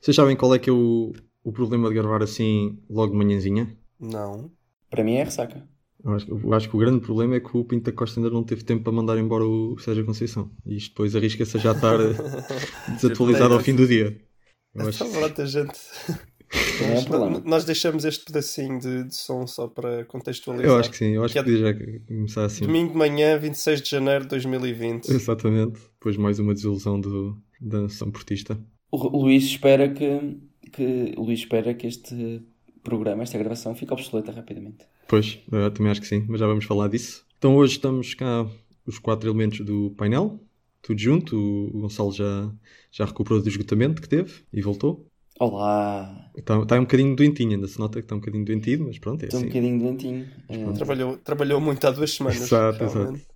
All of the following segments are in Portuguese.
Vocês sabem qual é que é o, o problema de gravar assim logo de manhãzinha? Não. Para mim é ressaca. Eu acho, eu acho que o grande problema é que o Pinto da Costa ainda não teve tempo para mandar embora o Sérgio Conceição. E isto depois arrisca-se a já estar desatualizado ao fim do dia. Eu acho... Pronto, a gente. É problema. Nós deixamos este pedacinho de, de som só para contextualizar. Eu acho que sim, eu acho Que que é podia já começar assim. Domingo de manhã, 26 de janeiro de 2020. Exatamente. Depois mais uma desilusão do, da nação portista. O Luís espera que, que o Luís espera que este programa, esta gravação, fique obsoleta rapidamente. Pois, eu também acho que sim, mas já vamos falar disso. Então hoje estamos cá, os quatro elementos do painel, tudo junto. O Gonçalo já, já recuperou do esgotamento que teve e voltou. Olá! Está, está um bocadinho doentinho, ainda se nota que está um bocadinho doentido, mas pronto, é Estou um assim. bocadinho doentinho. Eh, Trabalhou, trabalhou muito há duas semanas. Exato, realmente. exato.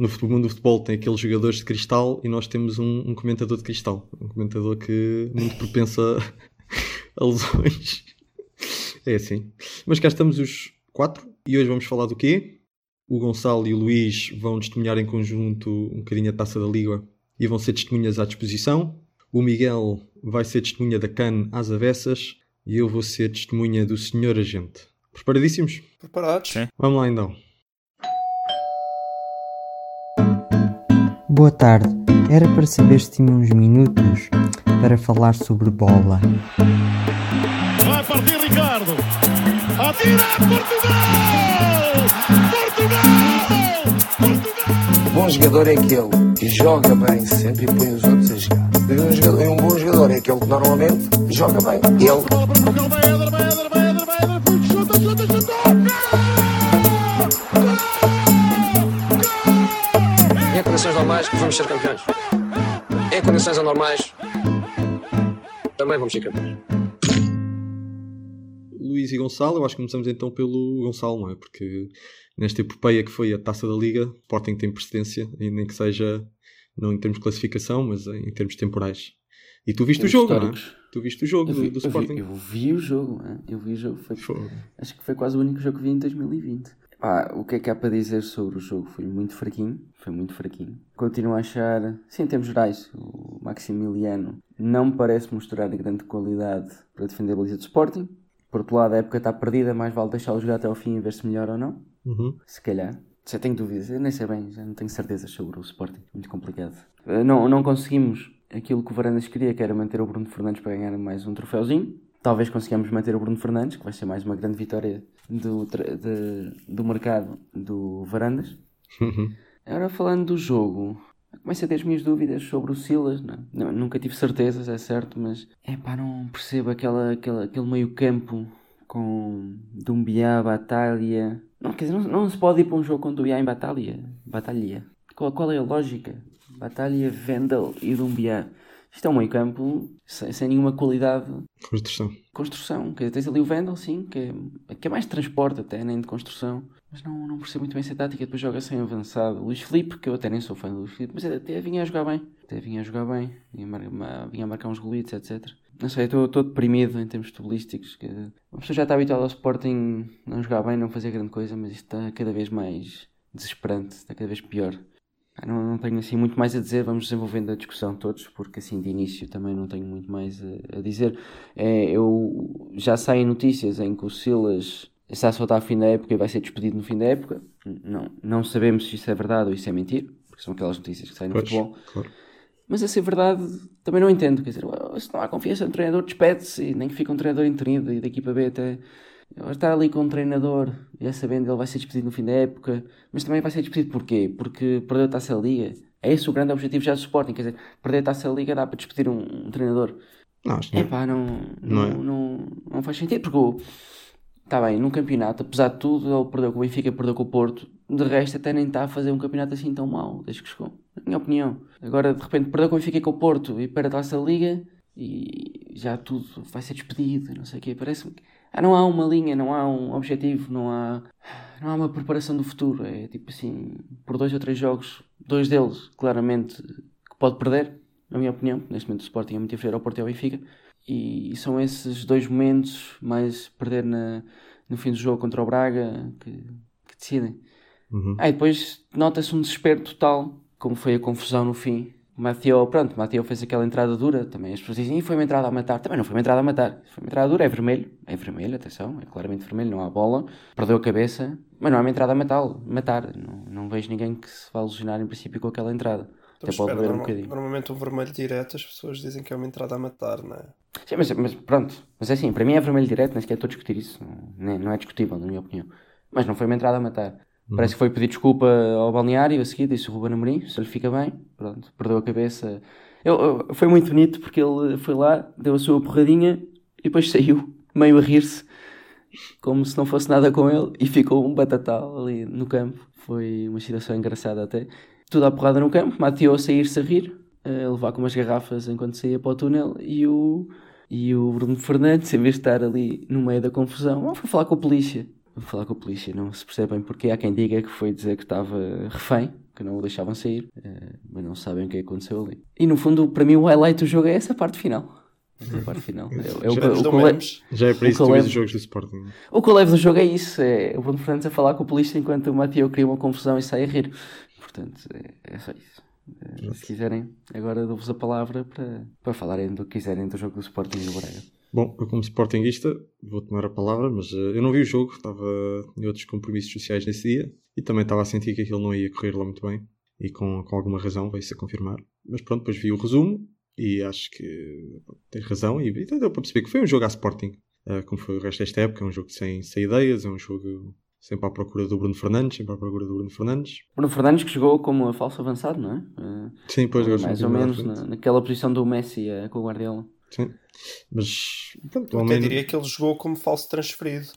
No mundo do futebol tem aqueles jogadores de cristal e nós temos um, um comentador de cristal. Um comentador que muito propenso a, a lesões. É assim. Mas cá estamos os quatro e hoje vamos falar do quê? O Gonçalo e o Luís vão testemunhar em conjunto um bocadinho a taça da Liga e vão ser testemunhas à disposição. O Miguel vai ser testemunha da CAN às avessas e eu vou ser testemunha do Senhor Agente. Preparadíssimos? Preparados? Sim. Vamos lá então. Boa tarde. Era para saber se tinha uns minutos para falar sobre bola. Vai partir Ricardo. Atira Portugal! Portugal! Portugal! Um bom jogador é aquele que joga bem sempre e põe os outros a jogar. E um, jogador- e um bom jogador é aquele que normalmente joga bem. Ele Portugal, vai Éder, vai Éder, vai Éder, vai Puto, chuta, chuta, chuta! Condições normais vamos ser campeões. Em condições anormais também vamos ser campeões. Luís e Gonçalo, eu acho que começamos então pelo Gonçalo, não é? Porque nesta epopeia que foi a taça da Liga, o Sporting tem precedência, e nem que seja não em termos de classificação, mas em termos temporais. E tu viste o jogo, não é? Tu viste o jogo do, vi, do eu, vi, Sporting. eu vi o jogo, hein? eu vi o jogo. Foi, Fogo. acho que foi quase o único jogo que vi em 2020. Pá, o que é que há para dizer sobre o jogo? Foi muito fraquinho, foi muito fraquinho. Continuo a achar, sim, em termos gerais, o Maximiliano não parece mostrar grande qualidade para defender a baliza do Sporting. Por outro lado, a época está perdida, mais vale deixá-lo jogar até ao fim e ver se melhora ou não. Uhum. Se calhar. Já tenho dúvidas, eu nem sei bem, já não tenho certezas sobre o Sporting. Muito complicado. Eh, Não, não conseguimos aquilo que o Varandas queria, que era manter o Bruno Fernandes para ganhar mais um troféuzinho. Talvez consigamos manter o Bruno Fernandes, que vai ser mais uma grande vitória do, de- do mercado do Varandas. Uhum. Agora falando do jogo, começo a ter as minhas dúvidas sobre o Silas. Não, não- nunca tive certezas, é certo, mas é pá, não percebo aquela, aquela, aquele meio campo com Dumbiá, Batalha. Não, quer dizer, não, não se pode ir para um jogo com Dumbiá em Batalha. Batalha. Qual, qual é a lógica? Batalha, Vendel e Dumbiá. Isto é um meio campo sem, sem nenhuma qualidade Construção. construção. Quer dizer, tens ali o Vendel, sim, que é, que é mais de transporte até, nem de construção. Mas não, não percebo muito bem essa tática. Depois joga sem avançado. Luís Filipe, que eu até nem sou fã do Luís Filipe, mas até vinha a jogar bem. Até vinha a jogar bem. Vinha a, a marcar uns golitos, etc. Não sei, estou deprimido em termos futebolísticos. Uma pessoa já está habituada ao Sporting não jogar bem, não fazer grande coisa, mas isto está cada vez mais desesperante, está cada vez pior. Não, não tenho assim muito mais a dizer, vamos desenvolvendo a discussão todos, porque assim de início também não tenho muito mais a, a dizer. É, eu já saem notícias em que o Silas está só a fim da época e vai ser despedido no fim da época. Não, não sabemos se isso é verdade ou isso é mentira, porque são aquelas notícias que saem no Pois, futebol. claro. Mas a ser verdade, também não entendo. Quer dizer, se não há confiança no treinador, despede-se e nem que fique um treinador interino e daqui para B até. Agora estar ali com um treinador, já sabendo que ele vai ser despedido no fim da época, mas também vai ser despedido porquê? Porque perdeu a taça da Liga. É esse o grande objetivo já do Sporting, quer dizer, perder a taça da Liga dá para despedir um, um treinador. Não, acho não. Epá, não, Não não, é? não, não, faz sentido, porque está bem, num campeonato, apesar de tudo, ele perdeu com o Benfica, perdeu com o Porto, de resto até nem está a fazer um campeonato assim tão mau, desde que chegou, na minha opinião. Agora, de repente, perdeu com o Benfica e com o Porto e perde a taça da Liga e já tudo vai ser despedido, não sei o quê, parece-me que não há uma linha, não há um objetivo, não há, não há uma preparação do futuro, é tipo assim, por dois ou três jogos, dois deles, claramente, que pode perder, na minha opinião, neste momento o Sporting é muito inferior ao Porto e ao Benfica, e são esses dois momentos, mais perder na, no fim do jogo contra o Braga, que, que decidem. Uhum. Ah, e depois nota-se um desespero total, como foi a confusão no fim, O pronto, o fez aquela entrada dura, também as pessoas dizem, e foi uma entrada a matar. Também não foi uma entrada a matar. Foi uma entrada dura, é vermelho. É vermelho, atenção, é claramente vermelho, não há bola. Perdeu a cabeça, mas não é uma entrada a matar. matar. Não, não vejo ninguém que se vá alucinar em princípio com aquela entrada. Até Então, pode espera, um bocadinho. normalmente um vermelho direto as pessoas dizem que é uma entrada a matar, não é? Sim, mas, mas pronto, mas é assim, para mim é vermelho direto, nem sequer estou a discutir isso, não, não é discutível, na minha opinião. Mas não foi uma entrada a matar. Parece que foi pedir desculpa ao balneário a seguir, disse o Ruben Amorim, se lhe fica bem, pronto, perdeu a cabeça. Eu, eu- foi muito bonito porque ele foi lá, deu a sua porradinha e depois saiu, meio a rir-se, como se não fosse nada com ele, e ficou um batatal ali no campo. Foi uma situação engraçada até. Tudo à porrada no campo, Mateo a sair-se a rir, a levar com umas garrafas enquanto saía para o túnel, e o, e o Bruno Fernandes, em vez de estar ali no meio da confusão, oh, foi falar com a polícia. Falar com a polícia, não se percebem porque há quem diga que foi dizer que estava refém, que não o deixavam sair, eh, mas não sabem o que aconteceu ali. E no fundo, para mim, o highlight do jogo é essa parte final. Essa parte final. É, é o, Grandes o, memes. Já é para O isso que os jogos do Sporting. o que eu levo do jogo é isso: é o Bruno Fernandes a falar com a polícia enquanto o Mateo cria uma confusão e sai a rir. Portanto, é, é só isso. Eh, se quiserem, agora dou-vos a palavra para, para falarem do que quiserem do jogo do Sporting e do Braga. Bom, eu como Sportingista vou tomar a palavra, mas eh, eu não vi o jogo, estava em outros compromissos sociais nesse dia e também estava a sentir que aquilo não ia correr lá muito bem e com, com alguma razão veio-se a confirmar. Mas pronto, depois vi o resumo e acho que tens razão e, e deu para perceber que foi um jogo à Sporting, eh, como foi o resto desta época, é um jogo sem, sem ideias, é um jogo sempre à procura do Bruno Fernandes, sempre à procura do Bruno Fernandes. Bruno Fernandes que jogou como a falso avançado, não é? Eh, Sim, agora mais ou menos na- naquela posição do Messi eh, com o Guardiola. Sim. Mas pronto, Eu até menos- diria que ele jogou como falso transferido.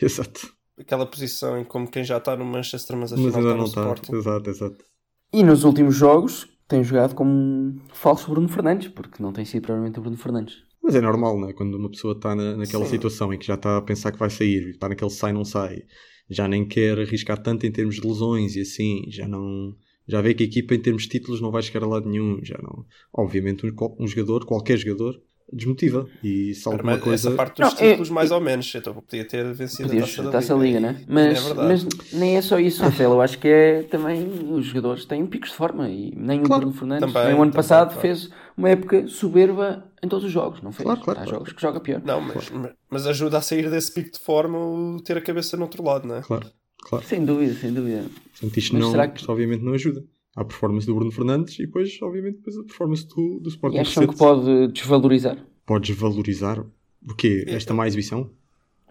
Exato. Aquela posição em como quem já está no Manchester, mas Mas afinal ainda está no não está. Sporting. Exato, exato. E nos últimos jogos tem jogado como um falso Bruno Fernandes, porque não tem sido provavelmente o Bruno Fernandes. Mas é normal, não é? Quando uma pessoa está na, naquela Sim. situação em que já está a pensar que vai sair, está naquele sai, não sai, já nem quer arriscar tanto em termos de lesões e assim, já não. Já vê que a equipa em termos de títulos não vai chegar a lado nenhum, já não. Obviamente, um, um jogador, qualquer jogador, desmotiva. E alguma mas coisa. Essa parte dos Não, é- títulos, mais ou menos. Então podia ter vencido Podia a taça da taça Liga. Liga, né? E- e Mas, é mas nem é só isso, Rafael. Eu acho que é também os jogadores têm picos de forma e nem o Claro, Bruno Fernandes, também, nem o ano também, passado claro. fez uma época soberba em todos os jogos, não fez? Claro, claro, Há claro. jogos que joga pior. Não, mas, mas ajuda a sair desse pico de forma o ter a cabeça no outro lado, não é? Claro, claro. Sem dúvida, sem dúvida. Portanto, isto, Mas não, será que- isto obviamente não ajuda. Há a performance do Bruno Fernandes e depois, obviamente, depois a performance do, do Sporting. E acham que pode desvalorizar? Podes valorizar o quê? Esta má exibição?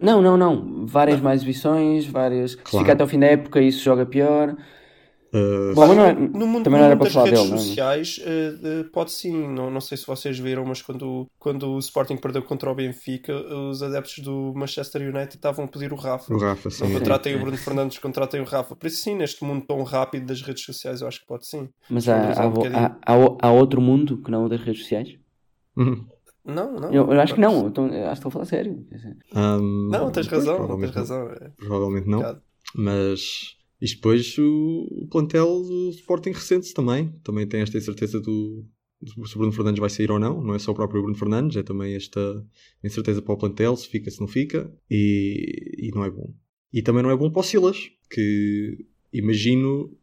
Não, não, não. Várias mais exibições, várias. Se Claro. fica até ao fim da época, isso joga pior. Uh, Bom, não é- No mundo, também no não era mundo para das falar redes dele, não é? sociais, eh, pode sim. Não, não sei se vocês viram, mas quando, quando o Sporting perdeu contra o Benfica, os adeptos do Manchester United estavam a pedir o Rafa. o Rafa, sim. Não é. contratem o Bruno Fernandes, contratem o Rafa. Por isso, sim, neste mundo tão rápido das redes sociais, eu acho que pode sim. Mas há, há, um bocadinho. há, há, há outro mundo que não o das redes sociais? Uhum. Não, não. Eu, eu acho que não. Então, eu acho que estou a falar sério. Um, Não, tens razão, tens provavelmente não. razão. É Provavelmente não. complicado. Mas isto depois o, o plantel do Sporting recente também. Também tem esta incerteza do, do se o Bruno Fernandes vai sair ou não. Não é só o próprio Bruno Fernandes, é também esta incerteza para o plantel, se fica, se não fica. E, e não é bom. E também não é bom para o Silas, que imagino.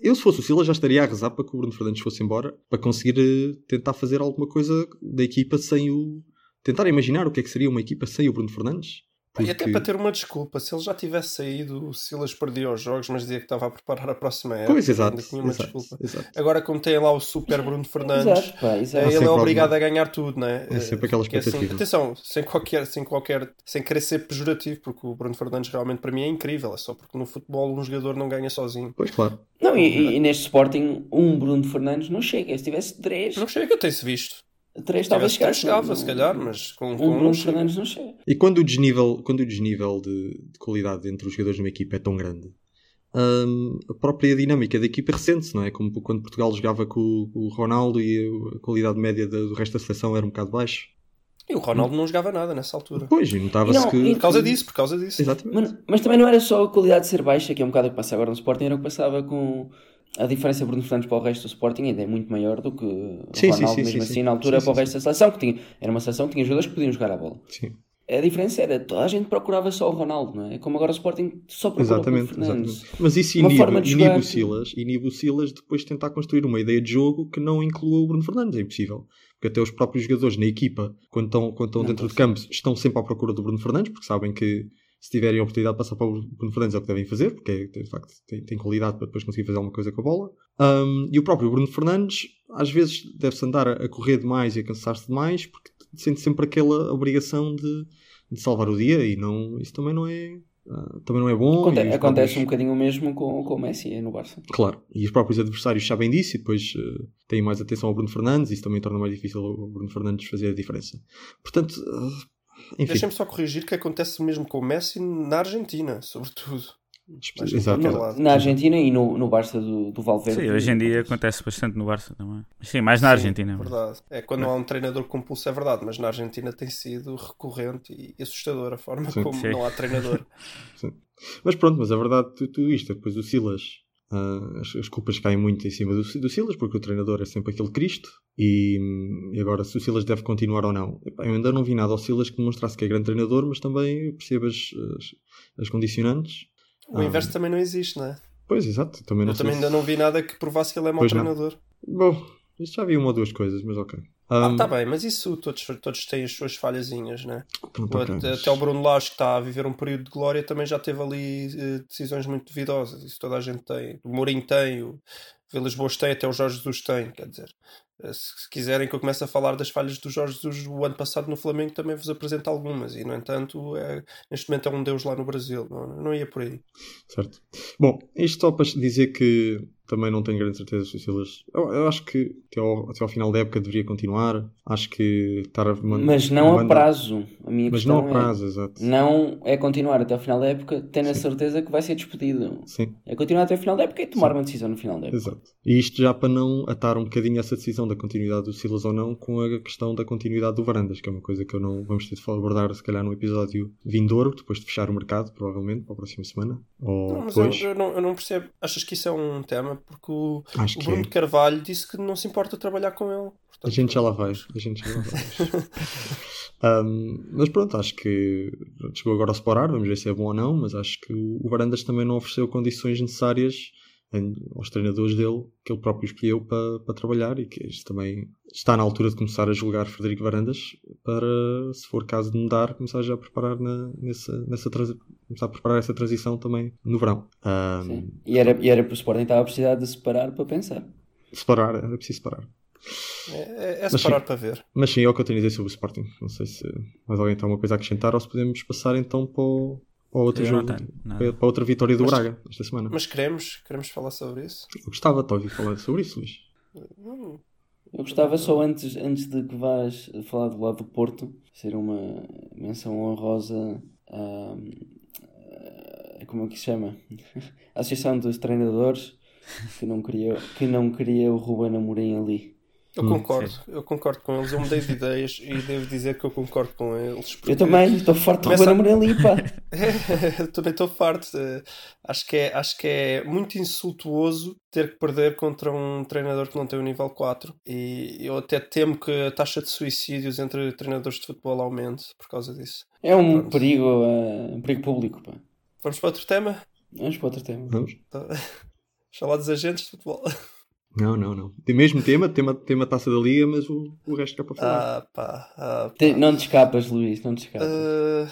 Eu, se fosse o Silas, já estaria a rezar para que o Bruno Fernandes fosse embora para conseguir eh, tentar fazer alguma coisa da equipa sem o. Tentar imaginar o que é que seria uma equipa sem o Bruno Fernandes. E até Porque- para ter uma desculpa, se ele já tivesse saído, o Silas perdia os jogos, mas dizia que estava a preparar a próxima época. Pois, exato. ainda tinha uma exato, desculpa. exato. Agora, como tem lá o super Bruno Fernandes, Exato, pá, eh, exato. ele é obrigado alguma- a ganhar tudo, né? É sempre aquela Que é assim- atenção, sem qualquer, sem qualquer, sem querer ser pejorativo, porque o Bruno Fernandes realmente para mim é incrível. É só porque no futebol um jogador não ganha sozinho. Pois claro. Não, e, e- e neste Sporting, um Bruno Fernandes não chega. Se tivesse três, Não chega, tem-se visto. Três Se talvez chegava, Não- se calhar, mas com, Um com um Bruno não chega. Fernandes não chega. E quando o desnível, quando o desnível de, de qualidade entre os jogadores de uma equipa é tão grande, hum, a própria dinâmica da equipa ressente-se, não é? Como quando Portugal jogava com o, o Ronaldo e a qualidade média do resto da seleção era um bocado baixa. E o Ronaldo não jogava nada nessa altura. Pois, e notava-se Não, que. Por causa disso, por causa disso. Exatamente. Mas, mas também não era só a qualidade de ser baixa, que é um bocado o que passa agora no Sporting, era o que passava com a diferença de Bruno Fernandes para o resto do Sporting ainda é muito maior do que o Sim, Ronaldo, sim, mesmo sim, assim, sim. na altura, para o resto da seleção, que tinha, era uma seleção que tinha jogadores que podiam jogar a bola. Sim. A diferença era, toda a gente procurava só o Ronaldo, não é? Como agora o Sporting só procura Exatamente, o Fernandes. exatamente. Mas isso inibe, forma de inibe o Silas, inibe o Silas depois de tentar construir uma ideia de jogo que não inclua o Bruno Fernandes, é impossível. Porque até os próprios jogadores na equipa, quando estão, quando estão Não dentro de conseguem. campo, estão sempre à procura do Bruno Fernandes, porque sabem que se tiverem a oportunidade de passar para o Bruno Fernandes é o que devem fazer, porque é, de facto tem, tem qualidade para depois conseguir fazer alguma coisa com a bola. Um, e o próprio Bruno Fernandes, às vezes, deve-se andar a, correr demais e a cansar-se demais, porque sente sempre aquela obrigação de, de salvar o dia, e não, isso também não é. ah, também não é bom. Aconte- acontece próprios- um bocadinho o mesmo com, com o Messi no Barça. Claro, e os próprios adversários sabem disso e depois eh, têm mais atenção ao Bruno Fernandes, isso também torna mais difícil o Bruno Fernandes fazer a diferença. Portanto, enfim, Deixem-me só corrigir que acontece mesmo com o Messi na Argentina, sobretudo. Exato. Na Argentina e no, no Barça do, do Valverde. Sim, hoje em dia acontece bastante no Barça também. Sim, mais na Sim, Argentina. Verdade. É quando não há um treinador com pulso, é verdade, mas na Argentina tem sido recorrente e assustador a forma Sim. como Sim. não há treinador. Mas pronto, mas a verdade de tudo isto, é depois o Silas, ah, as, as culpas caem muito em cima do, do Silas, porque o treinador é sempre aquele Cristo, e, e agora se o Silas deve continuar ou não. Epá, eu ainda não vi nada ao Silas que demonstrasse que é grande treinador, mas também percebo as, as, as condicionantes. O inverso também não existe, não é? Pois, exato, também não Eu também se- ainda não vi nada que provasse que ele é mau Pois não. treinador. Bom, isto já vi uma ou duas coisas, mas ok. Ah, Um, tá bem, mas isso todos, todos têm as suas falhazinhas, né? pronto, até, até o Bruno Lage, que está a viver um período de glória, também já teve ali eh, decisões muito duvidosas. Isso toda a gente tem. O Mourinho tem, o Vilas Boas tem, até o Jorge Jesus tem. Quer dizer, eh, se, se quiserem que eu comece a falar das falhas do Jorge Jesus o ano passado no Flamengo, também vos apresento algumas. E, no entanto, é, neste momento é um deus lá no Brasil. Não, não ia por aí. Certo. Bom, isto só para dizer que também não tenho grande certeza se o Silas. Eu, eu acho que até ao, até ao final da época deveria continuar. Acho que estar a man- Mas não a mandar- prazo. A minha Mas questão não a é, prazo, exato. não é continuar até ao final da época, tendo a certeza que vai ser despedido. Sim, É continuar até ao final da época e tomar uma decisão no final da época. exato. E isto já para não atar um bocadinho essa decisão da continuidade do Silas ou não com a questão da continuidade do Varandas, que é uma coisa que eu não vamos ter de falar- abordar se calhar no episódio vindouro, depois de fechar o mercado, provavelmente, para a próxima semana. Ou Não, mas eu, depois. eu não, eu não percebo. Achas que isso é um tema? Porque o, Acho o Bruno é. Carvalho disse que não se importa trabalhar com ele. A Portanto, gente já lá vai. A gente já lá vai. Um, mas pronto, acho que chegou agora a separar, vamos ver se é bom ou não, mas acho que o Varandas também não ofereceu condições necessárias aos treinadores dele, que ele próprio escolheu para, para trabalhar e que isto também está na altura de começar a julgar Frederico Varandas para, se for caso de mudar, começar já a preparar na, nessa, nessa começar a preparar essa transição também no verão. Um, Sim. E era, e era para o Sporting estava a precisar de separar para pensar. separar, era preciso separar. É, é, é Mas separar sim. para ver. Mas sim, é o que eu tenho a dizer sobre o Sporting. Não sei se mais alguém tem alguma coisa a acrescentar ou se podemos passar então para, o, para outro Eu não jogo, nada. para outra vitória do Mas- Braga esta semana. Mas queremos, queremos falar sobre isso. Eu gostava de ouvir falar sobre isso, Luís. Hum, Eu gostava só antes, antes de que vás falar do lado do Porto, ser uma menção honrosa à, à- como é que se chama? A Associação dos Treinadores que não queria, que não queria o Ruben Amorim ali. Eu Hum, concordo, eu concordo com eles. Eu mudei de ideias e devo dizer que eu concordo com eles. porque- Eu também, estou farto de Começa- ali, pá. Eu também estou farto. Acho que, é, acho que é muito insultuoso ter que perder contra um treinador que não tem o nível 4. E eu até temo que a taxa de suicídios entre treinadores de futebol aumente por causa disso. É um Pronto. perigo, eh, um perigo público, pá. Vamos para outro tema? Vamos para outro tema. Vamos? Então, Falar dos agentes de futebol. Não, não, não. Tem mesmo tema, tema, tema taça da liga, mas o, o resto é para falar. Ah, pá. Ah, pá. Te- Não te escapas, Luís, não te escapas. Ah,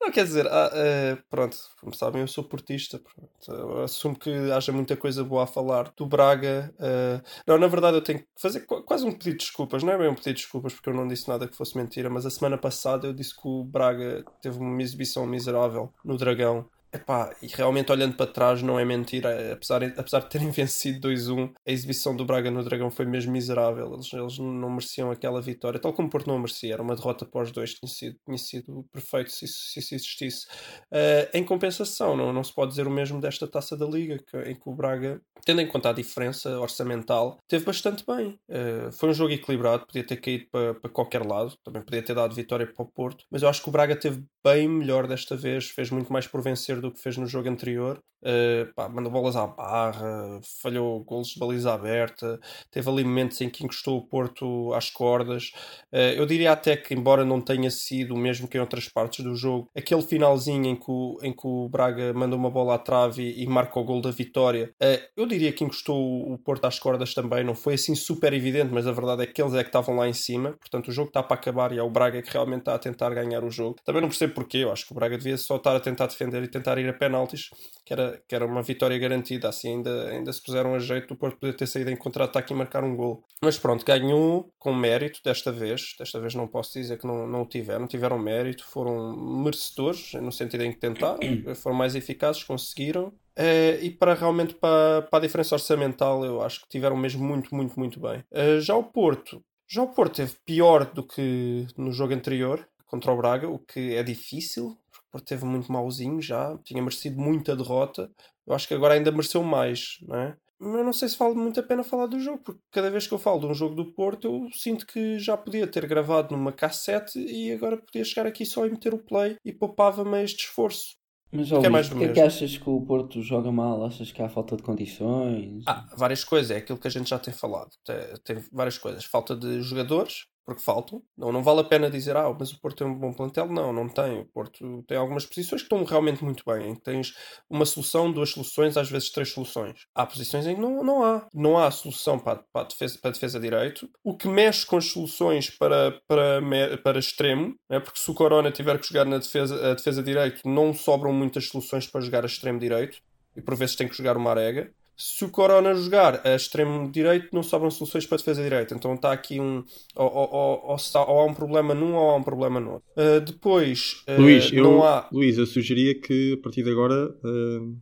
não, quer dizer, ah, ah, pronto, como sabem, eu sou portista. pronto, eu assumo que haja muita coisa boa a falar do Braga. ah, não, na verdade, eu tenho que fazer qu- quase um pedido de desculpas. Não é bem um pedido de desculpas, porque eu não disse nada que fosse mentira, mas a semana passada eu disse que o Braga teve uma exibição miserável no Dragão. Epá, e realmente olhando para trás não é mentira, apesar, apesar de terem vencido 2-1, a exibição do Braga no Dragão foi mesmo miserável. Eles, eles não mereciam aquela vitória, tal como o Porto não merecia. Era uma derrota pós dois, tinha sido, tinha sido perfeito se isso, se isso existisse. Eh, em compensação, não, não se pode dizer o mesmo desta taça da Liga, que- em que o Braga, tendo em conta a diferença orçamental, teve bastante bem. Eh, foi um jogo equilibrado, podia ter caído para, para qualquer lado, também podia ter dado vitória para o Porto, mas eu acho que o Braga teve bem melhor desta vez, fez muito mais por vencer do que fez no jogo anterior. Uh, pá, mandou bolas à barra, falhou golos de baliza aberta, teve ali momentos em que encostou o Porto às cordas. Uh, eu diria até que, embora não tenha sido o mesmo que em outras partes do jogo, aquele finalzinho em que o, em que o Braga manda uma bola à trave e, e marca o gol da vitória, uh, eu diria que encostou o Porto às cordas também. Não foi assim super evidente, mas a verdade é que eles é que estavam lá em cima. Portanto, o jogo está para acabar e é o Braga que realmente está a tentar ganhar o jogo. Também não percebo porquê, eu acho que o Braga devia só estar a tentar defender e tentar ir a penaltis, que era, que era uma vitória garantida. Assim ainda, ainda se puseram a jeito do Porto poder ter saído em contra-ataque e marcar um gol. Mas pronto, ganhou com mérito desta vez. Desta vez não posso dizer que não, não o tiveram. Tiveram mérito, foram merecedores, no sentido em que tentaram, foram mais eficazes, conseguiram. Uh, e para realmente para, para a diferença orçamental, eu acho que tiveram mesmo muito, muito, muito bem. Uh, já o Porto, já o Porto teve pior do que no jogo anterior contra o Braga, o que é difícil, porque o Porto teve muito mauzinho já, tinha merecido muita derrota. Eu acho que agora ainda mereceu mais, não é? Mas eu não sei se vale muito a pena falar do jogo, porque cada vez que eu falo de um jogo do Porto, eu sinto que já podia ter gravado numa cassete e agora podia chegar aqui só e meter o play e poupava-me este esforço. Mas, ó, Que é mais do porquê é que achas que o Porto joga mal? Achas que há falta de condições? Ah, várias coisas, é aquilo que a gente já tem falado. Tem, tem várias coisas. Falta de jogadores, porque faltam. Não, não vale a pena dizer, ah, mas o Porto tem um bom plantel. Não, não tem. O Porto tem algumas posições que estão realmente muito bem. Em que tens uma solução, duas soluções, às vezes três soluções. Há posições em que não, não há. Não há solução para, para, a defesa, para a defesa direito. O que mexe com as soluções para, para, para extremo, né? porque se o Corona tiver que jogar na defesa, a defesa direito, não sobram muitas soluções para jogar a extremo direito. E por vezes tem que jogar o Marega se o Corona jogar a extremo direito, não sobram soluções para a defesa direita. Então está aqui um. Ou, ou- ou- ou há um problema num ou há um problema no outro. Uh, depois, uh, Luís, eu, não há. Luís, eu sugeria que a partir de agora uh,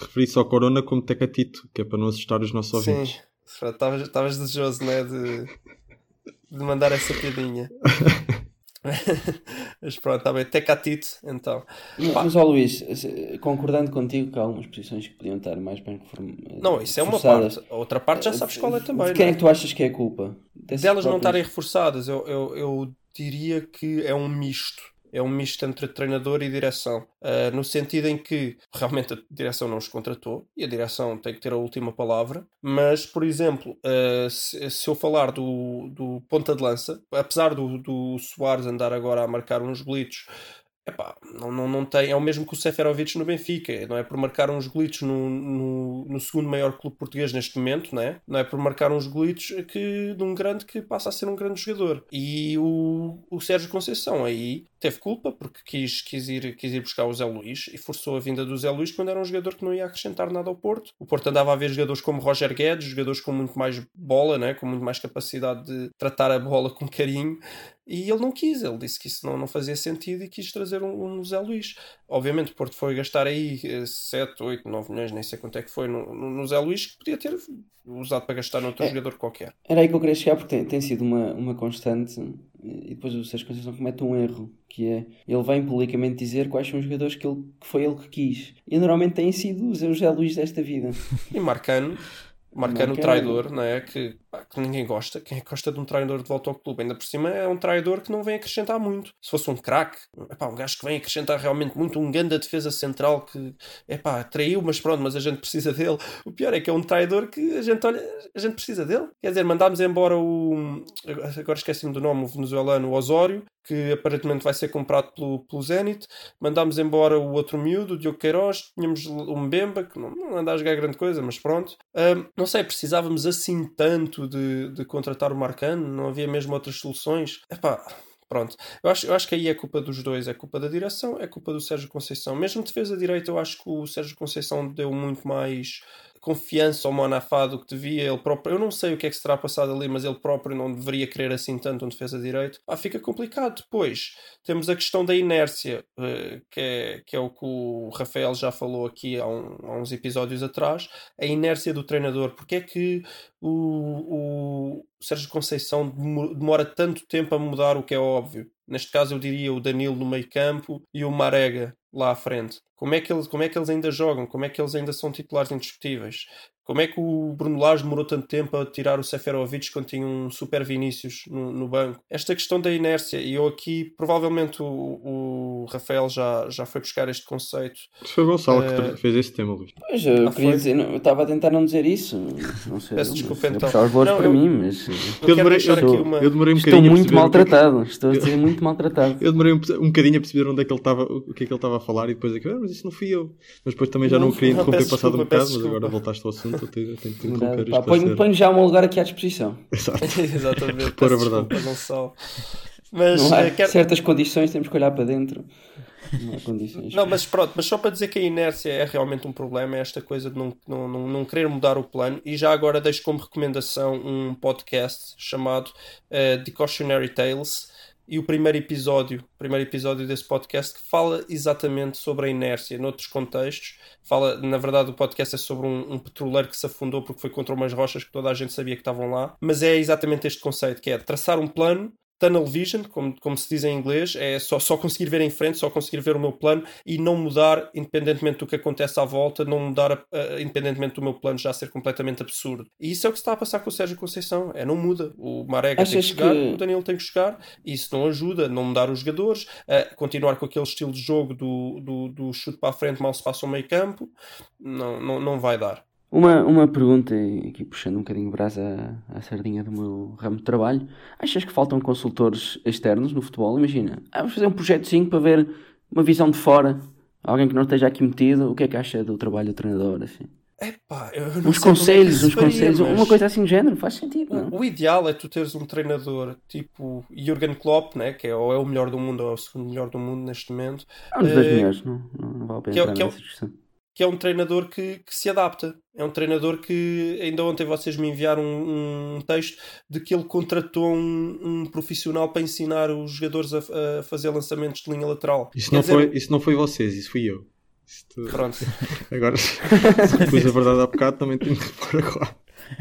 referisse ao Corona como Tecatito, que é para não assustar os nossos Sim, ouvintes. estavas estavas desejoso, né? De, de mandar essa piadinha. Mas pronto, está bem. Tecatito, então. Mas, ó Luís, concordando contigo que há algumas posições que podiam estar mais bem reform- Não, isso é uma parte. A outra parte já sabes qual é também. De quem não é que tu achas que é a culpa? Dessas delas não próprias- estarem reforçadas, eu, eu, eu diria que é um misto. É um misto entre treinador e direção. Ah, no sentido em que realmente a direção não os contratou e a direção tem que ter a última palavra. Mas, por exemplo, ah, se, se eu falar do, do ponta de lança, apesar do, do Soares andar agora a marcar uns golitos. Epá, não, não, não tem, é o mesmo que o Seferovic no Benfica, não é por marcar uns golitos no, no, no segundo maior clube português neste momento, não é? Não é por marcar uns golitos que, de um grande que passa a ser um grande jogador. E o, o Sérgio Conceição aí teve culpa porque quis, quis, ir, quis ir buscar o Zé Luís e forçou a vinda do Zé Luís quando era um jogador que não ia acrescentar nada ao Porto. O Porto andava a ver jogadores como Roger Guedes, jogadores com muito mais bola, né? com muito mais capacidade de tratar a bola com carinho. E ele não quis, ele disse que isso não, não fazia sentido e quis trazer um, um Zé Luís. Obviamente o Porto foi gastar aí eh, 7, 8, 9 milhões, nem sei quanto é que foi no, no, Zé Luís, que podia ter usado para gastar noutro É. jogador qualquer. Era aí que eu queria chegar porque tem, tem sido uma, uma constante e depois o Sérgio Conceição comete um erro que é ele vem publicamente dizer quais são os jogadores que, ele, que foi ele que quis e normalmente têm sido os José Luís desta vida E Marcano, Marcano Marcano. traidor, não é? Que, pá, que ninguém gosta. Quem é gosta de um traidor de volta ao clube? Ainda por cima é um traidor que não vem acrescentar muito. Se fosse um craque, epá, um gajo que vem acrescentar realmente muito, um grande defesa central que, epá, traiu, mas pronto, mas a gente precisa dele. O pior é que é um traidor que a gente olha, a gente precisa dele. Quer dizer, mandámos embora o, agora esqueci-me do nome, o venezuelano Osório, que aparentemente vai ser comprado pelo, pelo Zenit. Mandámos embora o outro miúdo, o Diogo Queiroz. Tínhamos o Mbemba, que não, não anda a jogar grande coisa, mas pronto. Ahm, não sei, precisávamos assim tanto de, de contratar o Marcano? Não havia mesmo outras soluções? Epá, pronto. Eu acho, eu acho que aí é culpa dos dois. É culpa da direção, é culpa do Sérgio Conceição. Mesmo defesa direita, eu acho que o Sérgio Conceição deu muito mais confiança ao Manafá do que devia. Ele próprio, eu não sei o que é que se terá passado ali, mas ele próprio não deveria querer assim tanto um defesa direito. Ah, fica complicado. Depois temos a questão da inércia, eh, que é, que é o que o Rafael já falou aqui há, um- há uns episódios atrás. A inércia do treinador. Porque é que o, o Sérgio Conceição demo- demora tanto tempo a mudar o que é óbvio? Neste caso, eu diria o Danilo no meio campo e o Marega lá à frente. Como é, que eles, como é que eles ainda jogam? Como é que eles ainda são titulares indiscutíveis? Como é que o Bruno Lage demorou tanto tempo a tirar o Seferovic quando tinha um super Vinícius no, no banco? Esta questão da inércia, e eu aqui, provavelmente o, o Rafael já, já foi buscar este conceito. Foi o Gonçalo Eh, que tra- fez esse tema, Luís. Pois, eu Ah, dizer, não, eu estava a tentar não dizer isso. Não sei. Peço desculpa, eu então. puxar os bolos Não, para eu- mim, mas. Eu, Eu quero demorei, eu, aqui uma. eu demorei um Estou bocadinho a muito perceber o que é maltratado. Estou a ser muito maltratado. Eu demorei um, um bocadinho a perceber onde é que ele estava, o que é que ele estava a falar e depois é que, ah, mas isso não fui eu. Mas depois também já não, Não, o queria interromper passado um bocado, mas agora voltaste ao assunto, eu tenho, eu tenho que interromper ponho, já o meu lugar aqui à disposição. Exato. Exatamente. Pôr a peço verdade. Gonçalo. Mas Não há eh, certas condições, temos que olhar para dentro. Não há condições. Não, mas pronto, mas só para dizer que a inércia é realmente um problema, é esta coisa de não, não, não, não querer mudar o plano. E já agora deixo como recomendação um podcast chamado eh, The Cautionary Tales. E o primeiro episódio, o primeiro episódio desse podcast, que fala exatamente sobre a inércia, noutros contextos. Fala, na verdade, o podcast é sobre um, um petroleiro que se afundou porque foi contra umas rochas que toda a gente sabia que estavam lá. Mas é exatamente este conceito, que é traçar um plano tunnel vision, como, como se diz em inglês, é só, só conseguir ver em frente, só conseguir ver o meu plano e não mudar independentemente do que acontece à volta, não mudar a- a- independentemente do meu plano já ser completamente absurdo. E isso é o que se está a passar com o Sérgio Conceição, é não muda. O Marega tem que Achas chegar, que- o Danilo tem que chegar, e isso não ajuda, não mudar os jogadores, a continuar com aquele estilo de jogo do, do, do chute para a frente, mal se passa o meio campo, não, não, não vai dar. Uma, uma pergunta, e aqui puxando um bocadinho o braço à, à sardinha do meu ramo de trabalho. Achas que faltam consultores externos no futebol? Imagina, ah, vamos fazer um projeto 5 para ver uma visão de fora, alguém que não esteja aqui metido, o que é que acha do trabalho do treinador? Assim? Epá, eu não Uns é que conselhos, uns faria, conselhos, mas- uma coisa assim do género, faz sentido, não? O, o ideal é tu teres um treinador tipo Jurgen Klopp, né, que é, ou é o melhor do mundo ou é o segundo melhor do mundo neste momento, É um dos dois Eh, melhores, não, não, não vale a pena que é- que é nessa discussão. Que é um treinador que, que se adapta. É um treinador que ainda ontem vocês me enviaram um, um texto de que ele contratou um, um profissional para ensinar os jogadores a, a fazer lançamentos de linha lateral. Isso Quer não, dizer, foi, isso não foi vocês, isso fui eu. Isto- Pronto, Agora, se pus a verdade há bocado, também tenho que pôr agora.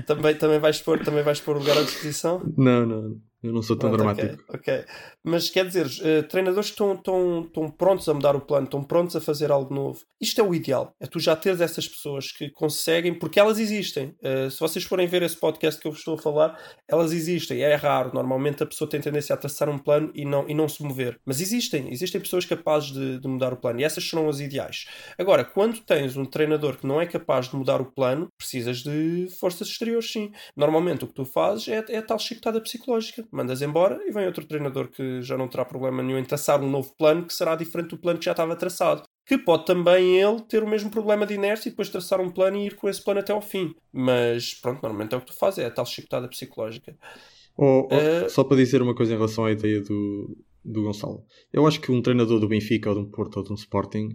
também, também, vais pôr, também vais pôr o lugar à disposição? Não, não, eu não sou tão Pronto, dramático. ok, ok. Mas quer dizer, eh, treinadores que estão, estão, estão prontos a mudar o plano, estão prontos a fazer algo novo. Isto é o ideal. É tu já teres essas pessoas que conseguem, porque elas existem. Eh, se vocês forem ver esse podcast que eu vos estou a falar, elas existem. É raro. Normalmente a pessoa tem tendência a traçar um plano e não, e não se mover. Mas existem. Existem pessoas capazes de, de mudar o plano. E essas serão as ideais. Agora, quando tens um treinador que não é capaz de mudar o plano, precisas de forças exteriores, sim. Normalmente o que tu fazes é, é a tal chicotada psicológica. Mandas embora e vem outro treinador que já não terá problema nenhum em traçar um novo plano que será diferente do plano que já estava traçado. Que pode também ele ter o mesmo problema de inércia e depois traçar um plano e ir com esse plano até ao fim. Mas pronto, normalmente é o que tu fazes, é a tal chicotada psicológica. Oh, oh, Eh, Só para dizer uma coisa em relação à ideia do, do Gonçalo. Eu acho que um treinador do Benfica ou de um Porto ou de um Sporting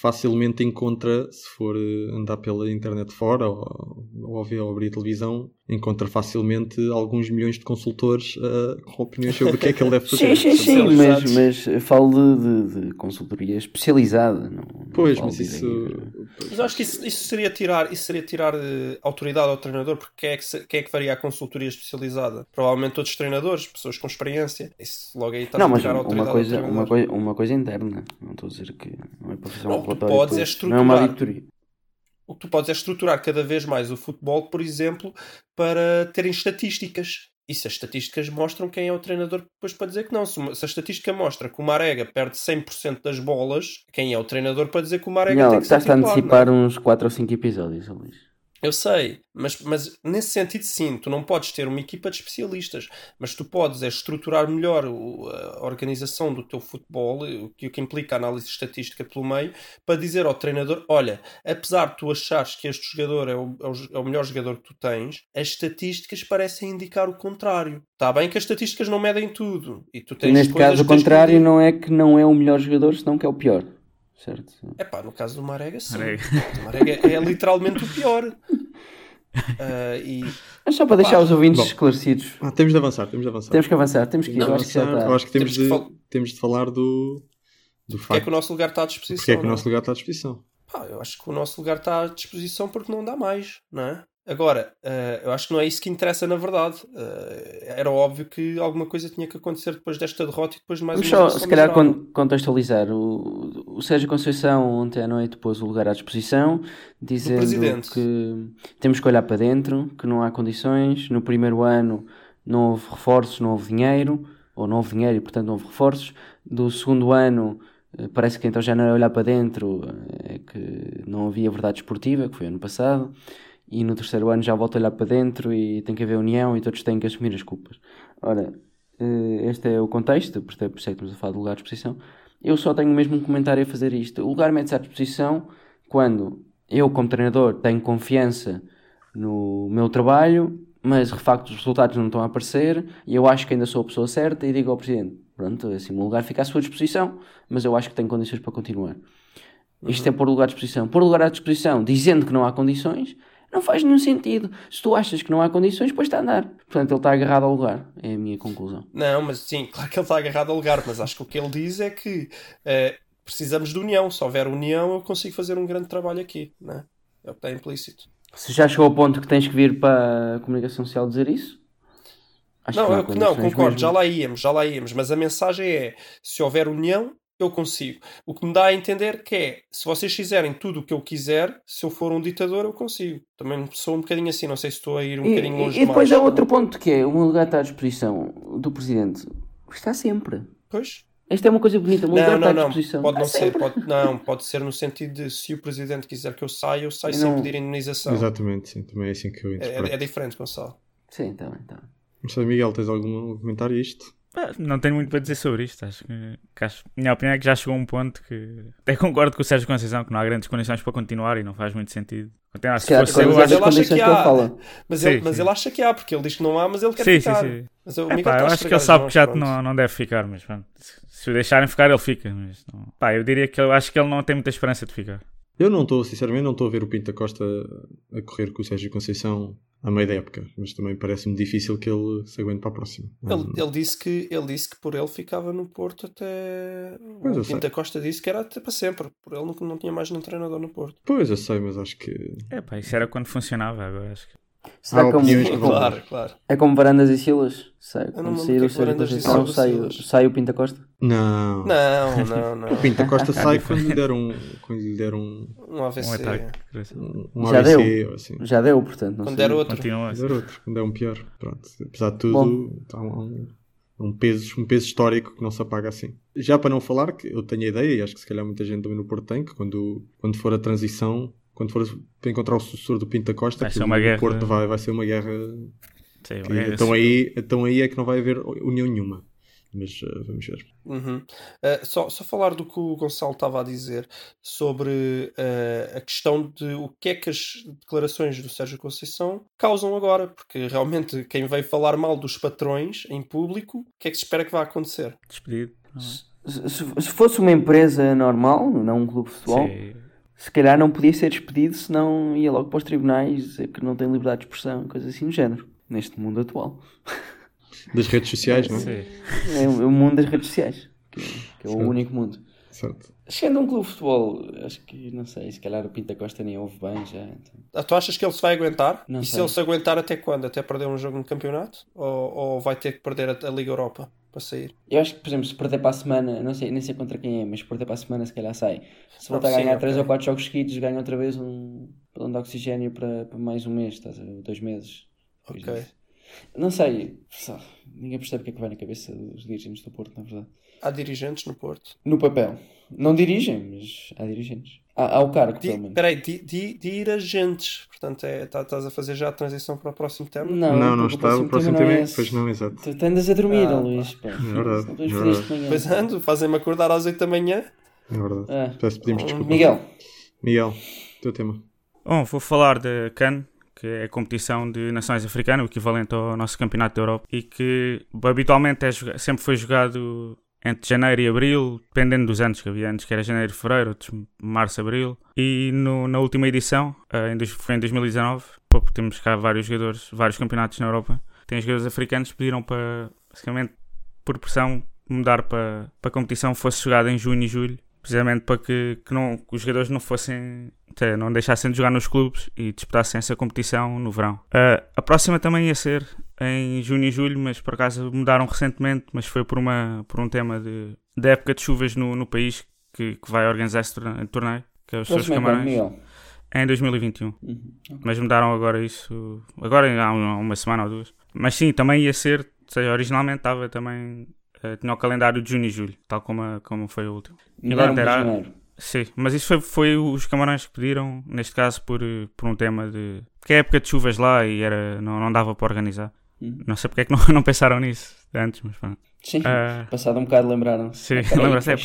facilmente encontra, se for eh, andar pela internet fora ou, ou, ver, ou abrir a televisão, encontra facilmente alguns milhões de consultores eh, com opiniões sobre o que é que ele deve fazer. Sim, sim, sim, mas, mas eu falo de, de- de consultoria especializada. Não, não Pois, mas isso. de- Mas acho que isso, isso seria tirar, isso seria tirar eh, autoridade ao treinador, porque quem é, que, quem é que faria a consultoria especializada? Provavelmente todos os treinadores, pessoas com experiência. Isso logo aí está Não, a tirar a uma autoridade coisa, uma, coisa, uma coisa interna. Não estou a dizer que não é um Não, tu podes é depois. não é uma estruturar. auditoria. O que tu podes é estruturar cada vez mais o futebol, por exemplo, para terem estatísticas. E se as estatísticas mostram quem é o treinador depois para dizer que não. Se, uma- se a estatística mostra que o Marega perde 100% das bolas, quem é o treinador para dizer que o Marega Não, tem que ser estás a titular, não é? antecipar uns 4 ou 5 episódios, Luís. Eu sei, mas, mas nesse sentido sim, tu não podes ter uma equipa de especialistas, mas tu podes é estruturar melhor a organização do teu futebol, o que, o que implica a análise estatística pelo meio, para dizer ao treinador, olha, apesar de tu achares que este jogador é o, é o- é melhor jogador que tu tens, as estatísticas parecem indicar o contrário. Está bem que as estatísticas não medem tudo, e tu tens neste caso, o contrário não é que não é o melhor jogador, senão que é o pior. Certo? Epá, no caso do Marega sim. Marega. O Marega é literalmente o pior. Ah, e Mas só para deixar os ouvintes Bom. esclarecidos, Ah, temos de avançar, temos de avançar. temos que avançar, temos que ir. Não, Eu acho que está. eu acho que temos, Temos que de, fal- temos de falar do, do porque é facto. que o nosso lugar está à disposição. Porque é que o não é? nosso lugar está à disposição. Pá, eu acho que o nosso lugar está à disposição porque não dá mais, não é? Agora, eh, eu acho que não é isso que interessa na verdade. Eh, era óbvio que alguma coisa tinha que acontecer depois desta derrota e depois de mais Vamos uma só, se calhar, con- contextualizar. O, o Sérgio Conceição, ontem à noite, pôs o lugar à disposição, dizendo que temos que olhar para dentro, que não há condições. No primeiro ano não houve reforços, não houve dinheiro, ou não houve dinheiro e, portanto, não houve reforços. Do segundo ano, eh, parece que então já não é olhar para dentro, é que não havia verdade esportiva, que foi ano passado. E no terceiro ano já volta a olhar para dentro e tem que haver união e todos têm que assumir as culpas. Ora, eh, este é o contexto, é por isso é que estamos a falar do lugar de exposição. Eu só tenho mesmo um comentário a fazer isto. O lugar mete-se à disposição quando eu, como treinador, tenho confiança no meu trabalho, mas de facto os resultados não estão a aparecer e eu acho que ainda sou a pessoa certa e digo ao Presidente: pronto, assim, o lugar fica à sua disposição, mas eu acho que tenho condições para continuar. Isto é pôr lugar à disposição. Pôr lugar à disposição dizendo que não há condições não faz nenhum sentido. Se tu achas que não há condições, depois está a andar. Portanto, ele está agarrado ao lugar. É a minha conclusão. Não, mas sim, claro que ele está agarrado ao lugar, mas acho que o que ele diz é que eh, precisamos de união. Se houver união, eu consigo fazer um grande trabalho aqui. Não é? o que está implícito. Se já chegou ao ponto que tens que vir para a comunicação social dizer isso? Acho Não, que há eu, não, concordo, mesmo. já lá íamos, já lá íamos, mas a mensagem é: se houver união, eu consigo. O que me dá a entender que é: se vocês fizerem tudo o que eu quiser, se eu for um ditador, eu consigo. Também sou um bocadinho assim, não sei se estou a ir um E, bocadinho longe e- e depois demais. há outro ponto que é: o meu lugar está à disposição do Presidente. Está sempre. Pois? Esta é uma coisa bonita. O meu Não, lugar não, está à não. disposição. Pode não ser, pode, não, pode ser no sentido de se o presidente quiser que eu saia, eu saio Eu sem não- pedir indenização. Exatamente, sim. Também é assim que eu É, interpreto. é, é diferente, Gonçalo. Sim, está bem. Não sei, Miguel, tens algum comentário a isto? Não tenho muito para dizer sobre isto. Acho que, que acho- minha opinião é que já chegou a um ponto que. Até concordo com o Sérgio Conceição que não há grandes condições para continuar e não faz muito sentido. Continuar, se fosse eu, acho ele acha que há. fala. Mas, Sim, ele, mas sim. ele acha que há, porque ele diz que não há, mas ele quer Sim, sim, ficar. sim. Mas o É, pá, eu acho que ele sabe que já não, não deve ficar, mas pronto. Se se o deixarem ficar, ele fica. Mas não... Pá, eu diria que eu acho que ele não tem muita esperança de ficar. Eu não estou, sinceramente, não estou a ver o Pinto da Costa a correr com o Sérgio Conceição a meio da época, mas também parece-me difícil que ele se aguente para a próxima. Ele, ele, disse que, ele disse que por ele ficava no Porto até. Pois, eu o sei. Pinta Costa disse que era até para sempre. Por ele não, não tinha mais nenhum treinador no Porto. Pois, eu sei, mas acho que. É pá, isso era quando funcionava. Agora acho que. Será Há como, opiniões é como- Claro, claro. é como Varandas e Silas? Sai, quando sair o é Sérgio Varandas e Conceição, Silas. sai, sai o Pinta Costa? Não. Não, não, não. O Pinto da Costa sai quando lhe deram um, quando lhe deram um, Um AVC. Um ataque. um Já AVC ou assim. Já deu, portanto. Não Quando sei. der outro. Continua assim. Quando é outro, quando é um pior. Pronto. Apesar de tudo, há um, um peso, um peso histórico que não se apaga assim. Já para não falar, que eu tenho a ideia, e acho que se calhar muita gente também no Porto tem, que quando, quando for a transição, quando for para encontrar o sucessor do Pinto da Costa, Vai que ser o uma guerra. Porto vai, vai ser uma guerra. Sim, que- então, esse- aí, então aí é que não vai haver união nenhuma. Mas eh, vamos ver. Uhum. Uh, só, só falar do que o Gonçalo estava a dizer sobre uh, a questão de o que é que as declarações do Sérgio Conceição causam agora, porque realmente quem veio falar mal dos patrões em público, o que é que se espera que vá acontecer? Despedido. é? Se, se- se fosse uma empresa normal, não um clube de futebol, Sim. Se calhar não podia ser despedido, senão ia logo para os tribunais dizer que não tem liberdade de expressão, coisas assim do género, neste mundo atual. Das redes sociais, não é? Sim. É o, é o mundo das redes sociais, que, que é o Certo. único mundo. Certo. Chegando a um clube de futebol, acho que, não sei, se calhar o Pinta Costa nem ouve bem já. então. Ah, Tu achas que ele se vai aguentar? Não e se sei. ele se aguentar até quando? Até perder um jogo no campeonato? Ou, ou vai ter que perder a, a Liga Europa para sair? Eu acho que, por exemplo, se perder para a semana, não sei, nem sei contra quem é, mas se perder para a semana, se calhar sai. Se voltar a ganhar ok. 3 ou 4 jogos seguidos, ganha outra vez um balão de oxigênio para, para mais um mês, estás a ver? Dois meses. Ok. disso. Não sei, só, ninguém percebe o que é que vai na cabeça dos dirigentes do Porto, na verdade. Há dirigentes no Porto? No papel. Não dirigem, mas há dirigentes. Há, há o cargo, Di, pelo menos. peraí, di, di, dirigentes. Portanto, é, tá- estás a fazer já a transição para o próximo tema? Não, Não, não, está. O próximo tema não é. esse. Pois não, exato. Tu tu andas a dormir, Ah, Luís. Pá. verdade, Não é de manhã. Pois ando, fazem-me acordar às 8 da manhã. É verdade. Ah. Peço pedimos desculpa. Miguel, Miguel, teu tema. Bom, vou falar da CAN, que é a competição de nações africanas, o equivalente ao nosso campeonato da Europa, e que habitualmente é sempre foi jogado entre janeiro e abril, dependendo dos anos que havia antes, que era janeiro fevereiro, outros março, abril. E no- na última edição, eh, em, foi em 2019, pô, temos cá vários jogadores, vários campeonatos na Europa, tem jogadores africanos que pediram para, basicamente, por pressão, mudar para, para a competição fosse jogada em junho e julho, precisamente para que, que, não, que os jogadores não fossem até não deixassem de jogar nos clubes e disputassem essa competição no verão. Uh, a próxima também ia ser em junho e julho, mas por acaso mudaram recentemente, mas foi por, uma, por um tema de, de época de chuvas no, no país que, que vai organizar esse torne- torneio, que é os seus camarões, em 2021. Uhum. Mas mudaram agora isso, agora há um- uma semana ou duas. Mas sim, também ia ser, seja, originalmente estava também, eh, tinha o calendário de junho e julho, tal como, a- como foi o último. Agora Mudaram para terá-. Sim, mas isso foi, foi os camarões que pediram, neste caso por, por um tema de. Porque é época de chuvas lá e era, não, não dava para organizar. Uhum. Não sei porque é que não, não pensaram nisso antes, mas pronto. Sim, Ah, passado um bocado lembraram-se. sim, Ah, lembra-se, é,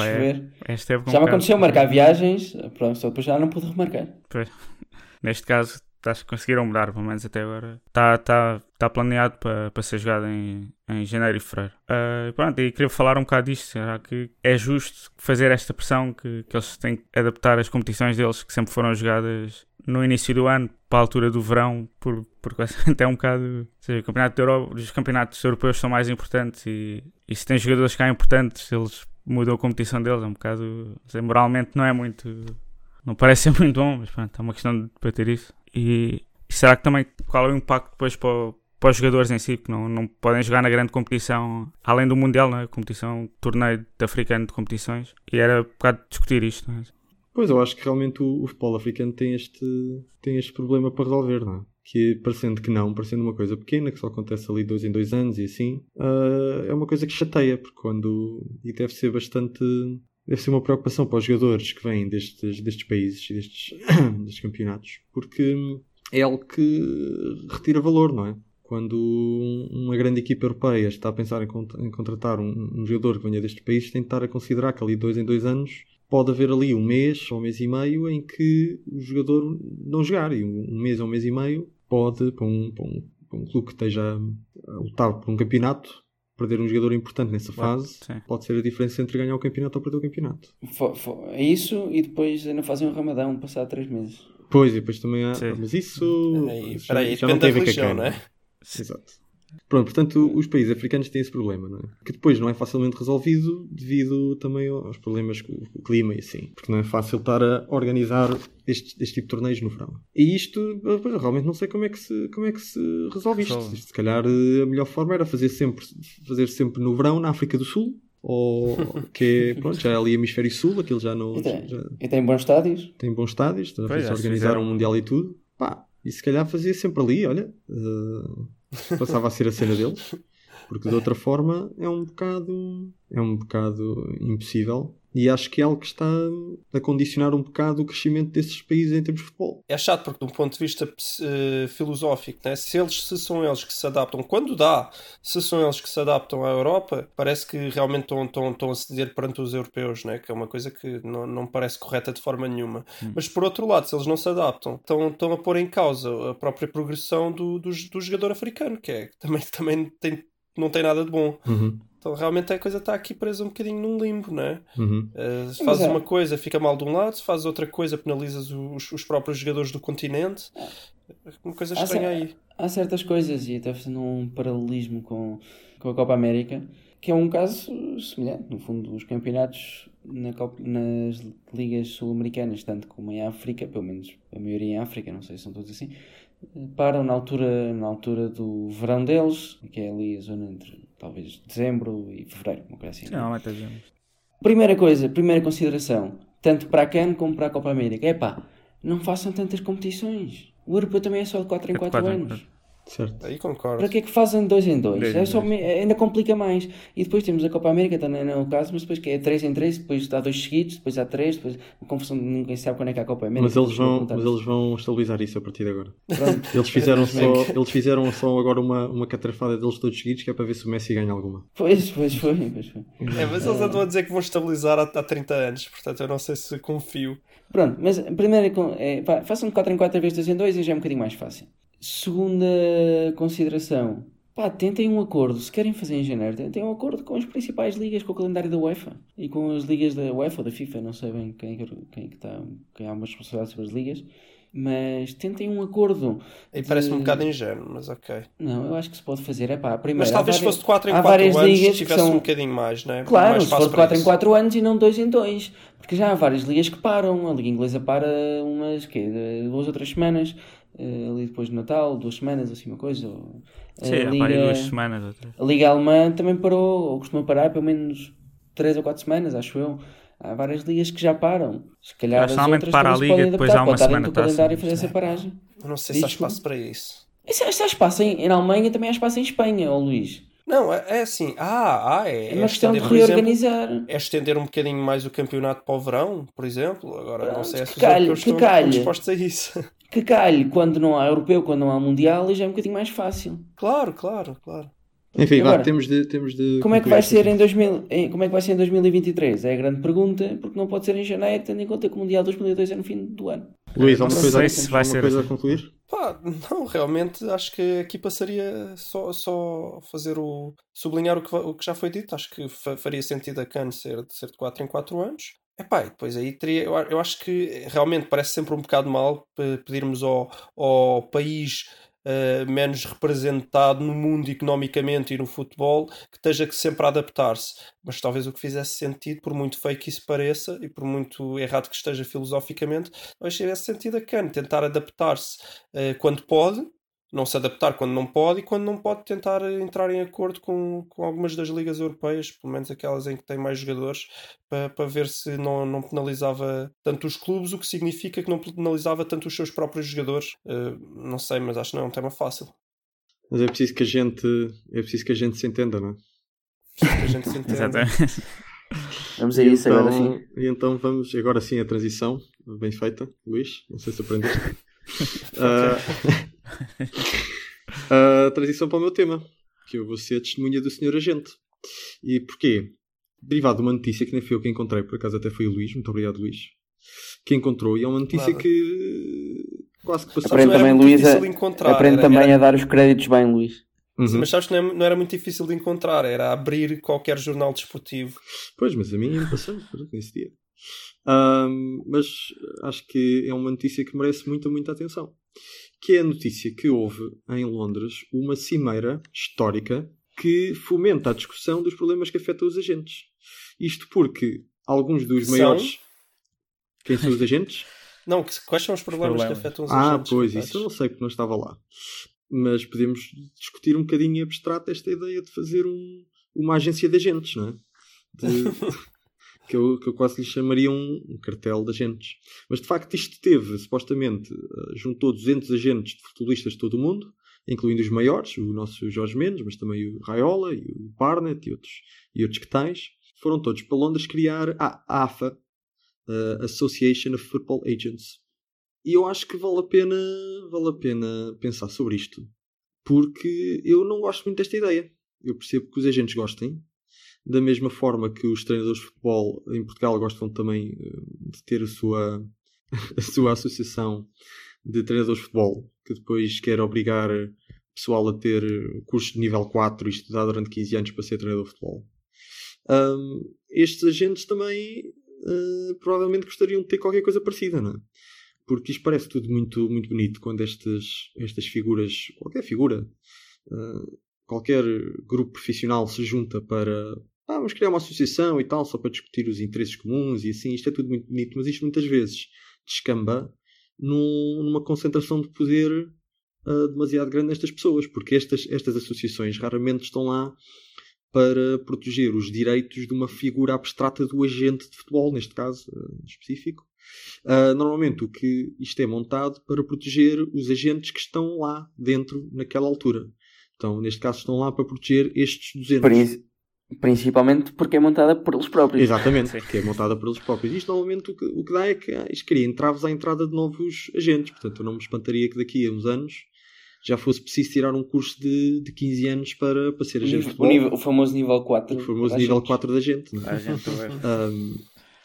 esta época um Já me bocado- aconteceu marcar viagens, pronto, só depois já não pude remarcar. Neste caso, acho que conseguiram mudar, pelo menos até agora. Está tá, tá planeado para ser jogado em, em janeiro e fevereiro. Ah, pronto, e queria falar um bocado disto. Será que é justo fazer esta pressão que, que eles têm que adaptar as competições deles, que sempre foram jogadas no início do ano, para a altura do verão, por, porque até é um bocado. Ou seja, o campeonato Europa, os campeonatos europeus são mais importantes e, e se tem jogadores cá importantes, eles mudam a competição deles. É um bocado. moralmente não é muito. Não parece ser muito bom, mas pronto, é uma questão de debater isso. E, será que também qual é o impacto depois para, para os jogadores em si, que não, não podem jogar na grande competição, além do Mundial, não é? competição, torneio de africano de competições, e era um bocado discutir isto. É? Pois, eu acho que realmente o, o futebol africano tem este, tem este problema para resolver, não é? Que parecendo que não, parecendo uma coisa pequena, que só acontece ali dois em dois anos e assim, ah, é uma coisa que chateia, porque quando. E deve ser bastante. Deve ser uma preocupação para os jogadores que vêm destes, destes países e destes, destes campeonatos, porque é algo que retira valor, não é? Quando uma grande equipa europeia está a pensar em, em contratar um, um jogador que venha destes países, tem de estar a considerar que ali dois em dois anos pode haver ali um mês ou um mês e meio em que o jogador não jogar. E um mês ou um mês e meio pode, para um, para um, para um clube que esteja a lutar por um campeonato, perder um jogador importante nessa fase sim. pode ser a diferença entre ganhar o campeonato ou perder o campeonato. É isso e depois ainda fazem um ramadão passado três meses. Pois, e depois também há. Sim. Mas isso. Aí, isso espera aí, já não tem a ver com a cana. não é? Exato. Pronto, portanto, os países africanos têm esse problema, não é? Que depois não é facilmente resolvido devido também aos problemas com o clima e assim. Porque não é fácil estar a organizar este, este tipo de torneios no verão. E isto, eu realmente não sei como é que se, como é que se resolve isto. Resolve. Se calhar eh, a melhor forma era fazer sempre, fazer sempre no verão na África do Sul. Ou que é, pronto, já é ali hemisfério sul, aquilo já não E tem, já e tem bons estádios. tem bons estádios, estão a organizar fizeram- um mundial e tudo. Pá, e se calhar fazia sempre ali, olha, eh, passava a ser a cena deles, porque de outra forma é um bocado, é um bocado impossível. E acho que é algo que está a condicionar um bocado o crescimento desses países em termos de futebol. É chato porque, de um ponto de vista eh, filosófico, né? se, eles, se são eles que se adaptam, quando dá, se são eles que se adaptam à Europa, parece que realmente estão, estão, estão a ceder perante os europeus, né? que é uma coisa que não, não parece correta de forma nenhuma. Mas, por outro lado, se eles não se adaptam, estão, estão a pôr em causa a própria progressão do, do, do jogador africano, que é, também, também tem, não tem nada de bom. Uhum, Então, realmente, a coisa está aqui presa um bocadinho num limbo, não é? uhum. Uh, se fazes é. uma coisa, fica mal de um lado, se fazes outra coisa, penalizas os, os próprios jogadores do continente. Uma coisa Ah, estranha aí. Há certas coisas, e até fazendo um paralelismo com, com a Copa América, que é um caso semelhante. No fundo, os campeonatos na Copa- nas ligas sul-americanas, tanto como em África, pelo menos a maioria em África, não sei se são todos assim, param na altura, na altura do verão deles, que é ali a zona entre talvez dezembro e fevereiro, uma coisa assim. Sim, normalmente fazemos. Primeira coisa, primeira consideração, tanto para a CAN como para a Copa América, é pá, não façam tantas competições. O europeu também é só de 4 em É de 4 quatro em anos. Certo. Aí concordo. Para que é que fazem dois em dois? É em só ainda complica mais. E depois temos a Copa América, também não é o caso, mas depois que é 3 em 3, depois dá dois seguidos, depois há 3, depois a confusão de ninguém sabe quando é que há a Copa América. Mas eles, vão, mas eles vão estabilizar isso a partir de agora. Pronto. Eles fizeram só, eles fizeram só agora uma, uma catrafada deles todos seguidos, que é para ver se o Messi ganha alguma. Pois, pois foi, pois foi. É, mas eles andam a dizer que vão estabilizar há, há 30 anos, portanto eu não sei se confio. Pronto, mas a primeira é é, pá, façam de 4 em 4 vezes 2 em 2 e já é um bocadinho mais fácil. Segunda consideração. Pá, tentem um acordo. Se querem fazer em janeiro, tentem um acordo com as principais ligas, com o calendário da UEFA e com as ligas da UEFA ou da FIFA, não sei bem quem é que, quem é que está, quem há uma responsabilidade sobre as ligas. mas tentem um acordo. Aí parece-me um de- bocado ingênuo, mas ok. Não, eu acho que se pode fazer. É pá, primeiro. Mas talvez várias- fosse de 4 em há 4 várias anos ligas que tivesse são- um bocadinho mais, né? Claro, mais se for de para 4 em isso. 4 anos e não 2 em 2. Porque já há várias ligas que param. A Liga Inglesa para umas, quê, duas ou três semanas. Eh, ali depois de Natal, duas semanas, assim uma coisa. ou- a Sim, há Liga- duas semanas. Outra. A Liga Alemã também parou, ou costuma parar pelo menos 3 ou 4 semanas, acho eu. Há várias ligas que já param. Se calhar as outras para a se Liga, podem depois adaptar. há uma Pode semana taça. calendário e fazer essa paragem. Eu não sei se há espaço para isso. Isso há espaço em, em Alemanha, também há espaço em Espanha, ó Luís. Não, é, é assim. Ah, ah, é. É uma questão de estender, exemplo, reorganizar. é estender um bocadinho mais o campeonato para o verão, por exemplo. Agora, não Pronto, sei se os calhe, europeus que estão dispostos a isso. Que calhe, quando não há europeu, quando não há mundial, e já é um bocadinho mais fácil. claro, claro, claro. Enfim, vá, Agora, temos de, temos de Como é que vai ser em aqui. 2000, em- como é que vai ser em 2023? É a grande pergunta, porque não pode ser em janeiro, tendo em conta que o Mundial 2002 é no fim do ano. Luís, Não alguma sei coisa, se vai alguma ser coisa a assim. concluir? Pá, não, realmente acho que aqui passaria só, só fazer o. sublinhar o que, o que já foi dito. Acho que fa- faria sentido a CAN ser, ser de 4 em 4 anos. Epá, e depois aí teria. Eu, acho que realmente parece sempre um bocado mal pe- pedirmos ao, ao país eh, menos representado no mundo economicamente e no futebol que esteja que sempre a adaptar-se. Mas talvez o que fizesse sentido, por muito feio que isso pareça e por muito errado que esteja filosoficamente, talvez tivesse sentido a CAN tentar adaptar-se eh, quando pode, não se adaptar quando não pode e quando não pode tentar entrar em acordo com, com algumas das ligas europeias, pelo menos aquelas em que tem mais jogadores, para, para ver se não, não penalizava tanto os clubes, o que significa que não penalizava tanto os seus próprios jogadores. Eh, não sei, mas acho que não é um tema fácil. Mas é preciso que a gente, é preciso que a gente se entenda, não é? Que a gente se entenda. Exatamente. Vamos a E isso então, agora sim. E então vamos, agora sim a transição, bem feita, Luís, não sei se aprendeste. Ah, a transição para o meu tema, que eu vou ser a testemunha do senhor agente. E porquê? Derivado de uma notícia que nem fui eu que encontrei, por acaso até foi o Luís, muito obrigado Luís, que encontrou, e é uma notícia Nada. que quase que passou. Aprende não também, Luís, difícil a- de encontrar, Aprende era- também era- a dar os créditos bem, Luís. Uhum. Mas sabes que não, é- não era muito difícil de encontrar, era abrir qualquer jornal desportivo. Pois, mas a mim me passou nesse dia. Ahm, mas acho que é uma notícia que merece muita, muita atenção. Que é a notícia que houve em Londres uma cimeira histórica que fomenta a discussão dos problemas que afetam os agentes. Isto porque alguns dos São? maiores. Quem são os agentes? Não, que- quais são os problemas, problemas. que afetam os Ah, agentes? pois, coitados? isso eu não sei porque não estava lá. Mas podemos discutir um bocadinho abstrato esta ideia de fazer um- uma agência de agentes, não é? De- que, eu, que eu quase lhe chamaria um, um cartel de agentes. Mas de facto isto teve, supostamente, eh, juntou 200 agentes de futebolistas de todo o mundo, incluindo os maiores, o nosso Jorge Mendes, mas também o Raiola e o Barnett e outros, e outros que tais. Foram todos para Londres criar a AFA, a Association of Football Agents. E eu acho que vale a pena, vale a pena pensar sobre isto. Porque eu não gosto muito desta ideia. Eu percebo que os agentes gostem. Da mesma forma que os treinadores de futebol em Portugal gostam também eh, de ter a sua, a sua associação de treinadores de futebol, que depois quer obrigar o pessoal a ter cursos de nível 4 e estudar durante 15 anos para ser treinador de futebol. Ahm, estes agentes também eh, provavelmente gostariam de ter qualquer coisa parecida, não é? Porque isto parece tudo muito, muito bonito quando estas, estas figuras, qualquer figura, eh, qualquer grupo profissional se junta para ah, vamos criar uma associação e tal, só para discutir os interesses comuns e assim, isto é tudo muito bonito, mas isto muitas vezes descamba num- numa concentração de poder ah, demasiado grande nestas pessoas, porque estas, estas associações raramente estão lá para proteger os direitos de uma figura abstrata do agente de futebol, neste caso ah, específico. Ah, normalmente o que isto é montado para proteger os agentes que estão lá dentro naquela altura. Então, neste caso, estão lá para proteger estes 200. Prin- Principalmente porque é montada por eles próprios. Exatamente, Sim. que é montada por eles próprios. Isto normalmente o que, o que dá é que ah, isto cria entraves à entrada de novos agentes. Portanto, eu não me espantaria que daqui a uns anos já fosse preciso tirar um curso de, de 15 anos para, para ser agente de o, nível- o famoso nível 4. o famoso nível gente. 4 da gente. é? A gente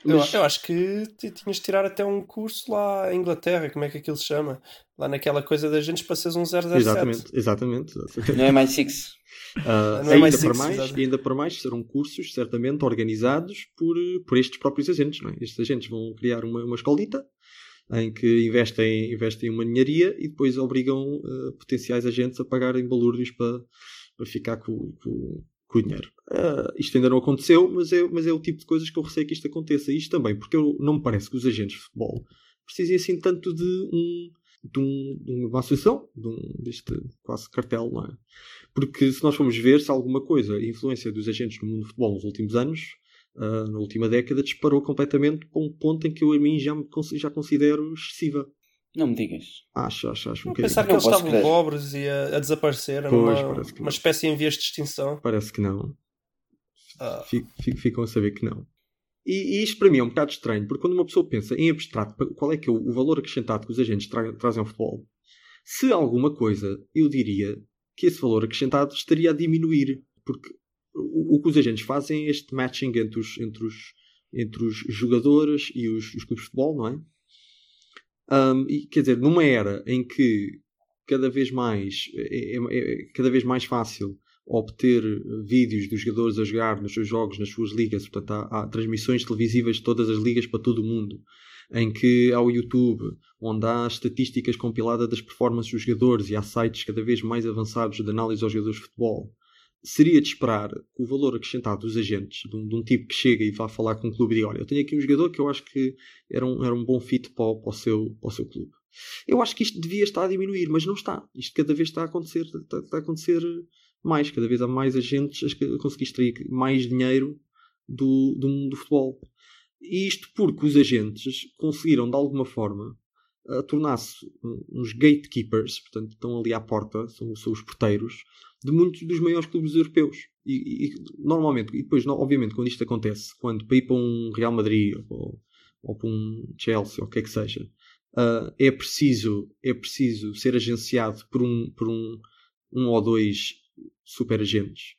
Ahm, Eu, mas- eu acho que ti- tinhas de tirar até um curso lá em Inglaterra, como é que aquilo se chama? Lá naquela coisa da gente para seres um 007. exatamente, exatamente. exatamente. Não é mais 6. Ah, Não é ainda, mais para sexy, mais, ainda para mais serão cursos certamente organizados por, por estes próprios agentes. Não é? Estes agentes vão criar uma, uma escolita em que investem, investem uma ninharia e depois obrigam uh, potenciais agentes a pagarem balúrdios para, para ficar com, com, com o dinheiro. Uh, isto ainda não aconteceu, mas é, mas é o tipo de coisas que eu receio que isto aconteça. Isto também, porque eu, não me parece que os agentes de futebol precisem assim tanto de, um, de, um, de uma associação, de um, deste quase cartel, não é? Porque se nós formos ver se alguma coisa, a influência dos agentes no mundo do futebol nos últimos anos, uh, na última década, disparou completamente para um ponto em que eu a mim já, me, já considero excessiva. Não me digas. Acho, acho, acho. Um Vou pensar que Não eles estavam crer. pobres e a, a desaparecer, Pois, numa, parece que uma não. espécie em vias de extinção. Parece que não. Ah. Fico- fico- Ficam a saber que não. E, e isto para mim é um bocado estranho, porque quando uma pessoa pensa em abstrato, qual é que é o, o valor acrescentado que os agentes tra- trazem ao futebol? Se alguma coisa, eu diria que esse valor acrescentado estaria a diminuir, porque o, o que os agentes fazem é este matching entre os, entre os, entre os jogadores e os, os clubes de futebol, não é? Um, e, quer dizer, numa era em que cada vez mais é, é- é cada vez mais fácil obter vídeos dos jogadores a jogar nos seus jogos, nas suas ligas, portanto há, há transmissões televisivas de todas as ligas para todo o mundo, em que há o YouTube, onde há estatísticas compiladas das performances dos jogadores e há sites cada vez mais avançados de análise aos jogadores de futebol. Seria de esperar que o valor acrescentado dos agentes, de um, de um tipo que chega e vai falar com um clube e diz: Olha, eu tenho aqui um jogador que eu acho que era um, era um bom fit para, o- para, o seu, para o seu clube. Eu acho que isto devia estar a diminuir, mas não está. Isto cada vez está a acontecer, está, está a acontecer mais. Cada vez há mais agentes a conseguir extrair mais dinheiro do, do mundo do futebol. E isto porque os agentes conseguiram, de alguma forma, a tornar-se uns gatekeepers, portanto, estão ali à porta, são, são os porteiros, de muitos dos maiores clubes europeus. E, e- normalmente, e depois, obviamente, quando isto acontece, quando para ir para um Real Madrid ou, ou para um Chelsea, ou o que é que seja, ah, é, preciso, é preciso ser agenciado por um, por um, um ou dois super agentes.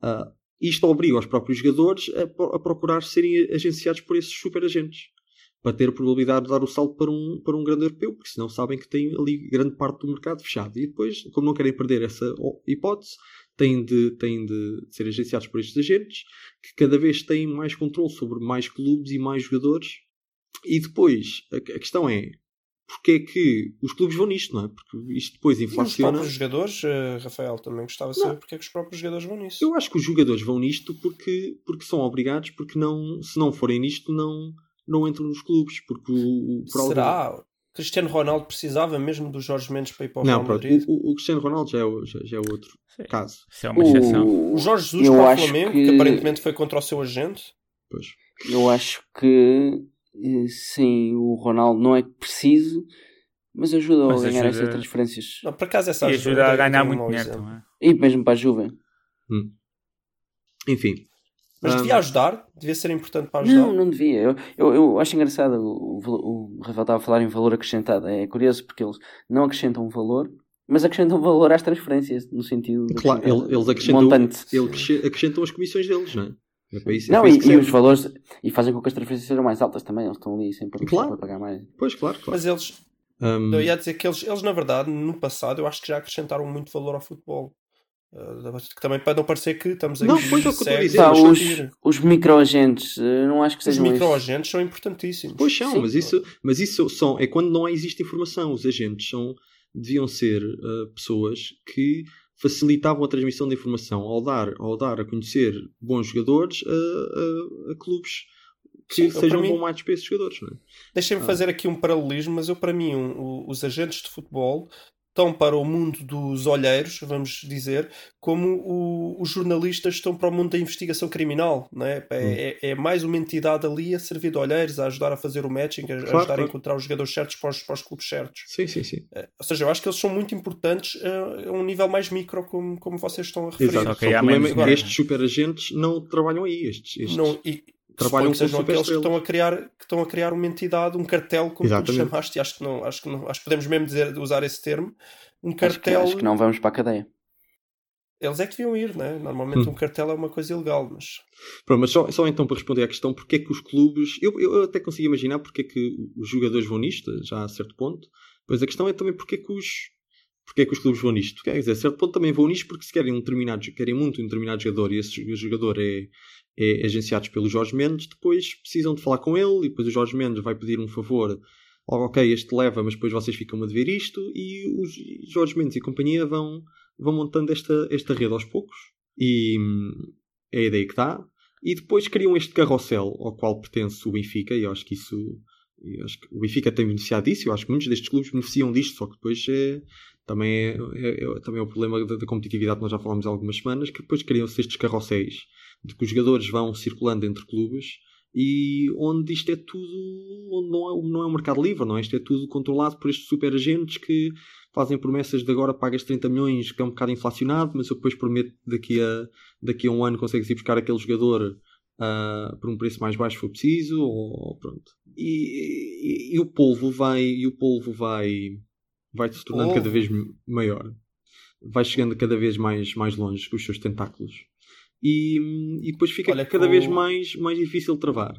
Ah, isto obriga os próprios jogadores a, a procurar serem agenciados por esses super agentes para ter a probabilidade de dar o salto para um, para um grande europeu, porque senão sabem que têm ali grande parte do mercado fechado. E depois, como não querem perder essa hipótese, têm de, têm de ser agenciados por estes agentes, que cada vez têm mais controle sobre mais clubes e mais jogadores. E depois, a, a questão é, porque é que os clubes vão nisto, não é? Porque isto depois E os inflaciona. próprios jogadores, eh, Rafael, também gostava de saber porque é que os próprios jogadores vão nisso. Eu acho que os jogadores vão nisto porque, porque são obrigados, porque não, se não forem nisto, não, não entram nos clubes. Porque o, o por algum- Será? Cristiano Ronaldo precisava mesmo do Jorge Mendes para ir para o Não, Real. Madrid? O, o Cristiano Ronaldo já é, já, já é outro Sim. caso. Isso é uma exceção. O, O Jorge Jesus eu para o acho Flamengo, que- que... aparentemente foi contra o seu agente. Pois. Eu acho que eh, sim, o Ronaldo não é preciso, mas ajuda Mas a ganhar ajuda- essas transferências. Não, por acaso essa E ajuda ajuda a ganhar muito dinheiro. E mesmo para a Juve. Enfim. Mas devia ajudar? Devia ser importante para ajudar? Não, não devia. Eu, eu, eu acho engraçado. O, o, o Rafael estava a falar em valor acrescentado. É curioso porque eles não acrescentam valor, mas acrescentam valor às transferências, no sentido de Claro, ele- eles acrescentam, montante. ele acresce- acrescentam as comissões deles, não é? É isso, é Não, para e, e os valores e fazem com que as transferências sejam mais altas também. Eles estão ali sempre Claro. para pagar mais. Pois, claro, claro. Mas eles, Hum, eu ia dizer que eles, eles, na verdade, no passado, eu acho que já acrescentaram muito valor ao futebol. Uh, que também para não parecer que estamos aqui Não, pois é o que eu dizer, Pá, os, discutir. os microagentes, eh, não acho que Os sejam esses. microagentes são importantíssimos. Pois são, Sim. mas isso, mas isso são, é quando não existe informação. Os agentes são, deviam ser ah, pessoas que facilitavam a transmissão da informação ao dar, ao dar a conhecer bons jogadores a, a- a clubes que Sim, sejam bons matches para esses jogadores. É? Deixem-me Ah. fazer aqui um paralelismo, mas eu, para mim, um- os agentes de futebol estão para o mundo dos olheiros, vamos dizer, como o- os jornalistas estão para o mundo da investigação criminal. Não é? É, Hum. é- é mais uma entidade ali a servir de olheiros, a ajudar a fazer o matching, a, a ajudar claro. a encontrar os jogadores certos para os, para os clubes certos. Sim, sim, sim. Ou seja, eu acho que eles são muito importantes eh, a um nível mais micro, como, como vocês estão a referir. Exato. Só que aí Só há o problema é que estes super agentes não trabalham aí. Estes, estes- Não, e Trabalham que sejam aqueles que estão a criar que estão a criar uma entidade, um cartel, como tu Exatamente. chamaste, e acho que não, acho que não, acho que podemos mesmo dizer, usar esse termo, um Acho que, cartel. acho que não vamos para a cadeia. Eles é que deviam ir, né? Normalmente Hum. um cartel é uma coisa ilegal, mas Pronto, mas só, só então para responder à questão, porque é que os clubes. Eu, eu até consigo imaginar porque é que os jogadores vão nisto, já a certo ponto. Pois a questão é também porque é que os. Porque é que os clubes vão nisto? Quer dizer, a certo ponto também vão nisto porque se querem um determinado, querem muito um determinado jogador e esse jogador é, é agenciado pelo Jorge Mendes, depois precisam de falar com ele e depois o Jorge Mendes vai pedir um favor ok, este leva, mas depois vocês ficam a dever isto, e os Jorge Mendes e companhia vão, vão montando esta, esta rede aos poucos, e hum, é a ideia que dá. E depois criam este carrossel ao qual pertence o Benfica, e eu acho que isso. eu acho que o Benfica tem beneficiado disso, eu acho que muitos destes clubes beneficiam disto, só que depois é, também, é, é- é- também é o problema da, da competitividade que nós já falámos há algumas semanas, que depois criam-se estes carrosséis de que os jogadores vão circulando entre clubes e onde isto é tudo, onde não é, não é um mercado livre, não é? Isto é tudo controlado por estes super agentes que fazem promessas de agora pagas 30 milhões, que é um bocado inflacionado, mas eu depois prometo que daqui a, daqui a um ano consegues ir buscar aquele jogador ah, por um preço mais baixo se for preciso, ou pronto. E, e- e o polvo vai, e o polvo vai, vai se tornando Polvo? cada vez maior. Vai chegando cada vez mais, mais longe com os seus tentáculos. E, e depois fica Olha cada o- vez mais, mais difícil de travar.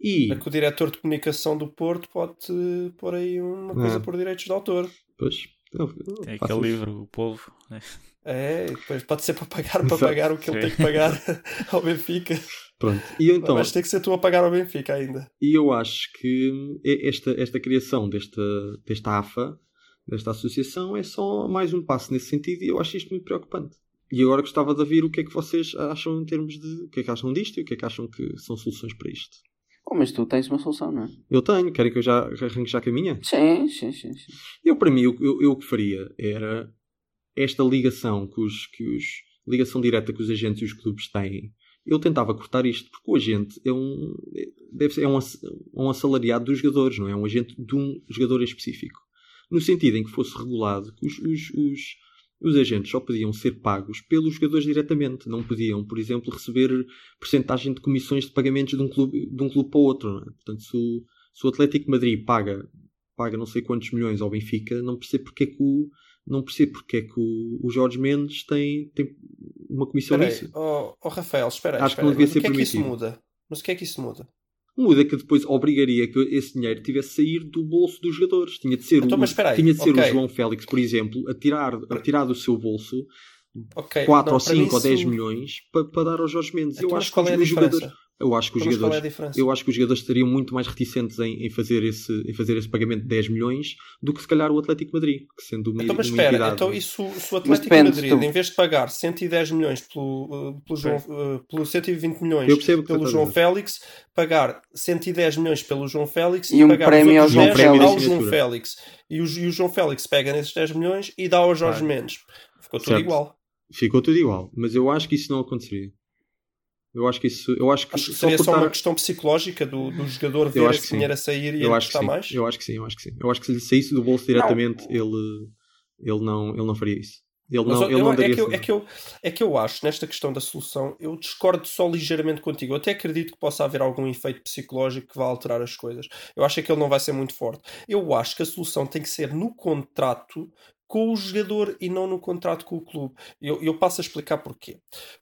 E, É que o diretor de comunicação do Porto pode eh, pôr aí uma coisa É. por direitos de autor. pois, eu- eu Tem aquele isso. livro, O Polvo. né? É, depois pode ser para pagar, para Exato. pagar o que ele tem que pagar ao Benfica. Pronto. E então, Mas tem que ser tu a pagar ao Benfica ainda. E eu acho que esta, esta criação desta, desta AFA, desta associação, é só mais um passo nesse sentido e eu acho isto muito preocupante. E agora gostava de ouvir o que é que vocês acham em termos de o que é que acham disto e o que é que acham que são soluções para isto. Oh, mas tu tens uma solução, não é? Eu tenho, querem que eu já arranque já com a minha? Sim, sim, sim. sim. Eu, para mim, o eu, eu o que faria era esta ligação que os, que os ligação direta que os agentes e os clubes têm. Eu tentava cortar isto, porque o agente é um, deve ser, é um, ass- um assalariado dos jogadores, não é? É um agente de um jogador em específico. No sentido em que fosse regulado que os, os, os, os agentes só podiam ser pagos pelos jogadores diretamente. Não podiam, por exemplo, receber percentagem de comissões de pagamentos de um clube, de um clube para o outro. Não é? Portanto, se o, se o Atlético Madrid paga, paga não sei quantos milhões ao Benfica, não percebo porque é que o, não percebo porque é que o, o Jorge Mendes tem, tem uma comissão nisso. oh, oh, Rafael, espera aí. Acho que espera não aí. devia Mas ser o que é que isso permitido. muda? Mas o que é que isso muda? Muda que depois obrigaria que esse dinheiro tivesse de sair do bolso dos jogadores. Tinha de ser, Então, o, tinha de ser ok. o João Félix, por exemplo, a tirar, a tirar do seu bolso Ok, 4 não, ou para mim 5 ou 10 isso- milhões para, para dar ao Jorge Mendes. Então, eu acho que os, é a jogadores. Eu acho que os é a jogadores. diferença? Eu acho que os jogadores estariam muito mais reticentes em, em fazer esse, em fazer esse pagamento de 10 milhões do que se calhar o Atlético de Madrid, que sendo uma, Então, mas uma espera, entidade. então e se o, se o Atlético depende, de Madrid, tu- em vez de pagar 110 milhões pelo, uh, pelo, João, uh, pelo 120 milhões pelo João. Félix, pagar 110 milhões pelo João Félix E um pagar prémio ao os João outros 10 Félix. ao João. Félix. E o, e o João Félix pega nesses 10 milhões e dá ao Jorge Claro. Mendes. Ficou tudo Certo. igual. Ficou tudo igual, mas eu acho que isso não aconteceria. Eu acho que isso. Eu acho que, Acho só seria só cortar- uma questão psicológica do, do jogador ver esse dinheiro a sair e eu a acho que sim. mais. Eu acho que sim, eu acho que sim. Eu acho que se lhe saísse do bolso diretamente, ele, ele, não, ele não faria isso. Ele Mas não, eu- ele não é, que eu, é, que eu, é que eu acho, nesta questão da solução, eu discordo só ligeiramente contigo. Eu até acredito que possa haver algum efeito psicológico que vá alterar as coisas. Eu acho é que ele não vai ser muito forte. Eu acho que a solução tem que ser no contrato com o jogador e não no contrato com o clube. Eu, eu passo a explicar porquê.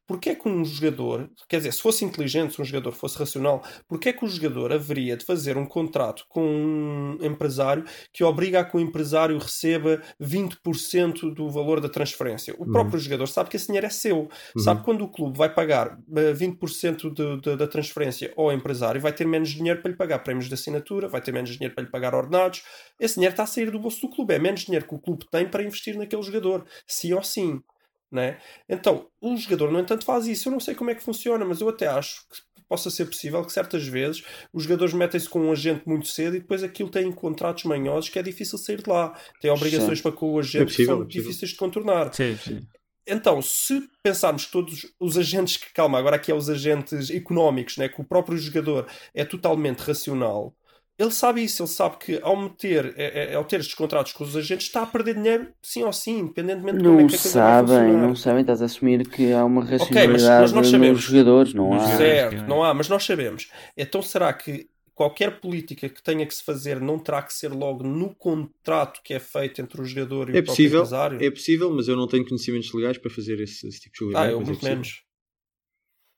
Porque é que um jogador, quer dizer, se fosse inteligente, se um jogador fosse racional, porque é que o jogador haveria de fazer um contrato com um empresário que obriga a que o empresário receba 20% do valor da transferência? O Uhum. próprio jogador sabe que esse dinheiro é seu. Sabe quando o clube vai pagar eh, 20% de- de- da transferência ao empresário, vai ter menos dinheiro para lhe pagar prémios de assinatura, vai ter menos dinheiro para lhe pagar ordenados. Esse dinheiro está a sair do bolso do clube. É menos dinheiro que o clube tem para investir naquele jogador. Sim ou sim. Né? Então, o jogador, no entanto, faz isso. Eu não sei como é que funciona, mas eu até acho que possa ser possível que certas vezes os jogadores metem-se com um agente muito cedo e depois aquilo tem contratos manhosos que é difícil sair de lá. Tem obrigações para com o agente É possível, que são é difíceis de contornar. Sim, sim. Então, se pensarmos que todos os agentes que, calma, agora aqui é os agentes económicos, né, que o próprio jogador é totalmente racional, ele sabe isso, ele sabe que ao meter, é- é- ao ter estes contratos com os agentes, está a perder dinheiro sim ou sim, independentemente de como é Não que a coisa vai sabem, não sabem, estás a assumir que há uma racionalidade mas nós sabemos. nos jogadores, não há. Certo, que- não há, mas nós sabemos. Então será que qualquer política que tenha que se fazer não terá que ser logo no contrato que é feito entre o jogador e É o próprio possível, empresário? é possível, mas eu não tenho conhecimentos legais para fazer esse, esse tipo de Ah, legalidade. eu é muito possível. menos.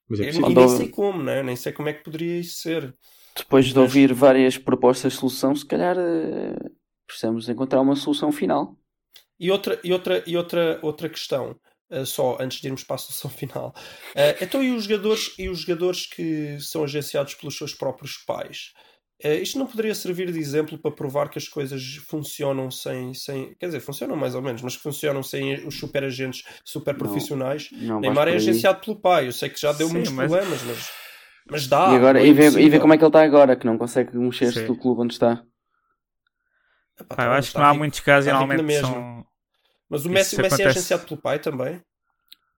Mas é possível. e nem sei como, né? nem sei como é que poderia isso ser. Depois de ouvir várias propostas de solução, se calhar eh, precisamos encontrar uma solução final. E outra, e outra, e outra, outra questão, eh, só antes de irmos para a solução final. Eh, então, e os, jogadores, e os jogadores que são agenciados pelos seus próprios pais? Isto não poderia servir de exemplo para provar que as coisas funcionam sem, sem. Quer dizer, funcionam mais ou menos, mas que funcionam sem os super agentes super profissionais. Não Neymar vais é agenciado pelo pai. Eu sei que já deu Sim, muitos mas- problemas, mas. Mas dá. e, agora, é e, vê, e vê como é que ele está agora, que não consegue mexer-se do clube onde está. Epá, Pá, eu tá, acho que está não há rico. muitos casos e rico na normalmente são. Mas o Messi, o Messi é agenciado pelo pai também.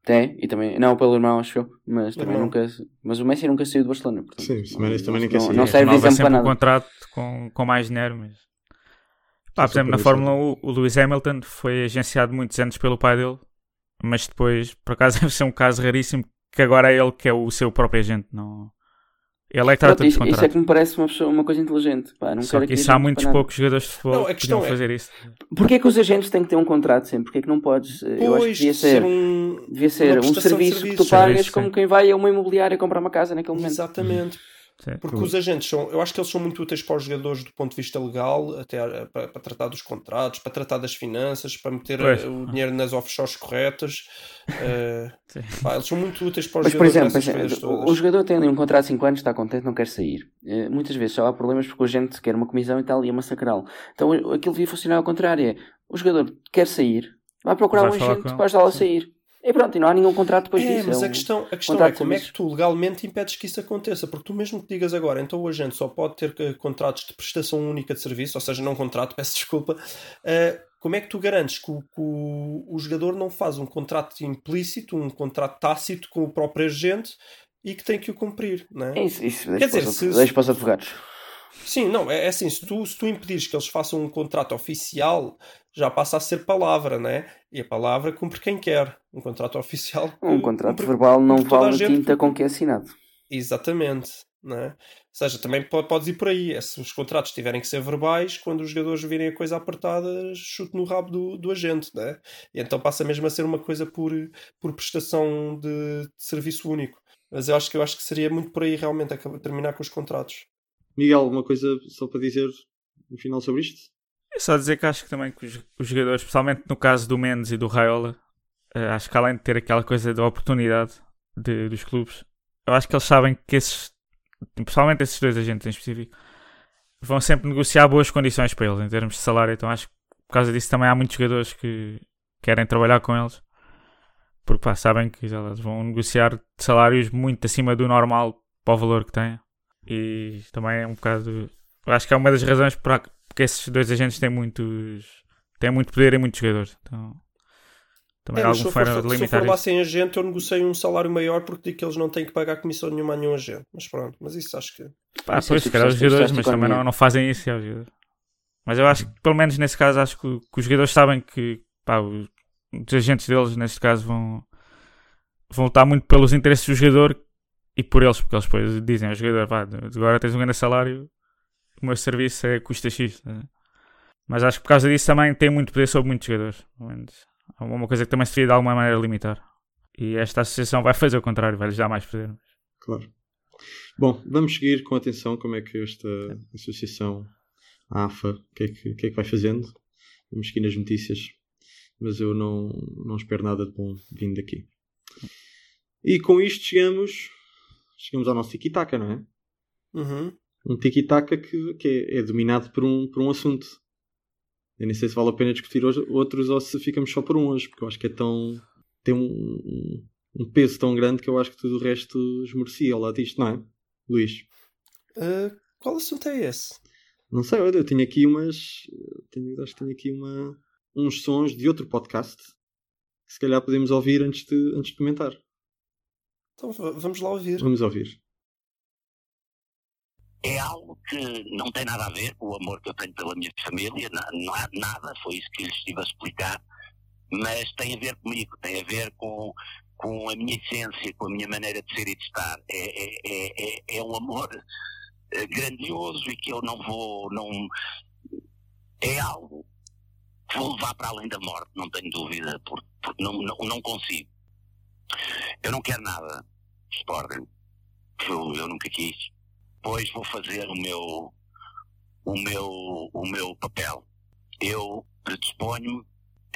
Tem, e também, não pelo irmão, acho eu, mas também Irmão. nunca. Mas o Messi nunca saiu do Barcelona. Portanto, Sim, o Messi também não, quer não, não serve de exemplo para nada. contrato com, com mais dinheiro, mas. Pá, por exemplo, na Fórmula 1, o Lewis Hamilton foi agenciado muitos anos pelo pai dele, mas depois, por acaso, deve ser um caso raríssimo que agora é ele que é o seu próprio agente. Não... Ele é que trata dos isso, isso é que me parece uma, pessoa, uma coisa inteligente. Pá, não Só quero que isso há muitos poucos jogadores de futebol Não, que podiam é- fazer isso. Porquê é que os agentes têm que ter um contrato sempre? Porquê é que não podes? eh, Eu acho que Pois, devia de ser, um. devia ser um de serviço que tu pagas Serviço, como quem vai a uma imobiliária comprar uma casa naquele momento. Exatamente. Sim. Porque os agentes são, eu acho que eles são muito úteis para os jogadores do ponto de vista legal, até a- para, para tratar dos contratos, para tratar das finanças, para meter Pois. eh, o dinheiro nas offshores corretas. Eh, Sim. pá, eles são muito úteis para os Mas, por jogadores exemplo, nessas assim, coisas o, jogador tem ali um contrato de 5 anos, está contente, não quer sair. Eh, muitas vezes só há problemas porque o agente quer uma comissão e tal e é massacrá-lo. Então aquilo devia funcionar ao contrário: é o jogador quer sair, vai procurar Vai um agente para ajudá-lo a sair. E pronto, e não há nenhum contrato depois É, disso. mas é a um- questão, a questão é como é que tu legalmente impedes que isso aconteça? Porque tu mesmo que digas agora, então o agente só pode ter eh, contratos de prestação única de serviço, ou seja, não contrato, peço desculpa. eh, como é que tu garantes que, o, que o- jogador não faz um contrato implícito, um contrato tácito com o próprio agente e que tem que o cumprir, não é? É isso, isso Quer dizer, se- deixa para os advogados. Sim, não, é, é assim, se tu, se tu impedires que eles façam um contrato oficial, já passa a ser palavra, né? E a palavra cumpre quem quer. Um contrato oficial. Um contrato verbal não vale a gente, tinta com que é assinado. Exatamente. Né? Ou seja, também po- podes ir por aí. É, se os contratos tiverem que ser verbais, quando os jogadores virem a coisa apertada, chute no rabo do, do agente. Né? E então passa mesmo a ser uma coisa por, por prestação de, de serviço único. Mas eu acho que eu acho que seria muito por aí realmente terminar com os contratos. Miguel, alguma coisa só para dizer no final sobre isto? É só dizer que acho que também que os, os jogadores, especialmente no caso do Mendes e do Raiola, eh, acho que além de ter aquela coisa da oportunidade de- dos clubes, eu acho que eles sabem que esses, principalmente esses dois agentes em específico, vão sempre negociar boas condições para eles em termos de salário. Então acho que por causa disso também há muitos jogadores que querem trabalhar com eles, porque pá, sabem que eles vão negociar salários muito acima do normal para o valor que têm. E também é um bocado. Acho que é uma das razões para porque esses dois agentes têm muitos têm muito poder e muitos jogadores. Então também É, há se alguma eu for, de se eu limitar for lá sem agente, eu negocio um salário maior porque digo que eles não têm que pagar comissão nenhuma a nenhum agente. Mas pronto, mas isso acho que. Pá, Isso é pois, se tipo calhar os só- jogadores, mas também não, não fazem isso. é, os jogadores. Mas eu acho que, pelo menos nesse caso, acho que, que os jogadores sabem que pá, os, os agentes deles, neste caso, vão, vão lutar muito pelos interesses do jogador e por eles, porque eles depois dizem ao jogador: pá, agora tens um grande salário, o meu serviço é custa X. tá? Mas acho que por causa disso também tem muito poder sobre muitos jogadores. É uma coisa que também se devia de alguma maneira limitar. E esta associação vai fazer o contrário, vai lhes dar mais poder. Claro. Bom, vamos seguir com atenção como é que esta associação, a AFA, o que, é que, que é que vai fazendo. Vamos seguir nas notícias, mas eu não, não espero nada de bom vindo daqui. E com isto chegamos, chegamos ao nosso tiki-taka, não é? Uhum. Um tiki-taka que, que é, é dominado por um, por um assunto. Eu nem sei se vale a pena discutir hoje, outros ou se ficamos só por um hoje, porque eu acho que é tão. tem um, um, peso tão grande que eu acho que tudo o resto esmorecia ao lado disto, não é? Luís? Uh, qual assunto é esse? Não sei, olha, eu tenho aqui umas. Tenho, acho que tenho aqui uma, uns sons de outro podcast que se calhar podemos ouvir antes de, antes de comentar. Então vamos lá ouvir. Vamos ouvir. É algo que não tem nada a ver com o amor que eu tenho pela minha família, não há nada, foi isso que lhes estive a explicar, mas tem a ver comigo, tem a ver com, com a minha essência, com a minha maneira de ser e de estar. É, é, é, é, é um amor eh, grandioso e que eu não vou, não. É algo que vou levar para além da morte, não tenho dúvida, porque, porque não, não, não consigo. Eu não quero nada, Sporting, eu, eu nunca quis depois vou fazer o meu o meu o meu papel. Eu predisponho-me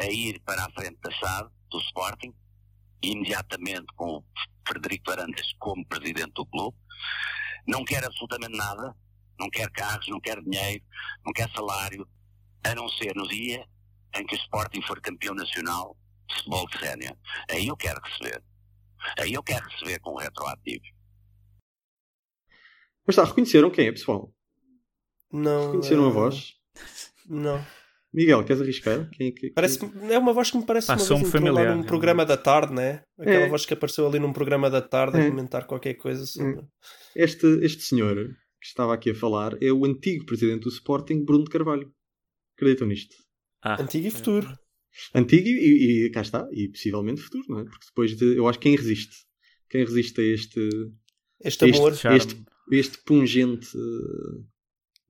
a ir para a frente da SAD do Sporting imediatamente com o Frederico Varandas como presidente do clube. Não quero absolutamente nada, não quer carros, não quer dinheiro, não quer salário, a não ser no dia em que o Sporting for campeão nacional de futebol de sénior. Aí eu quero receber. Aí eu quero receber com retroativo. Mas está, reconheceram quem é, pessoal? Não. Reconheceram a eh, voz? Não. Miguel, queres arriscar? Quem é que, Parece, é uma voz que me parece Ah, uma um familiar, num programa da tarde, né? Aquela É. voz que apareceu ali num programa da tarde a É. comentar qualquer coisa sobre. Este, este senhor que estava aqui a falar é o antigo presidente do Sporting, Bruno de Carvalho. Acreditam nisto? Ah, Antigo e futuro. Antigo e, e cá está, e possivelmente futuro, não é? Porque depois de, eu acho que quem resiste, quem resiste a este, Este Este amor. charme. este- este pungente,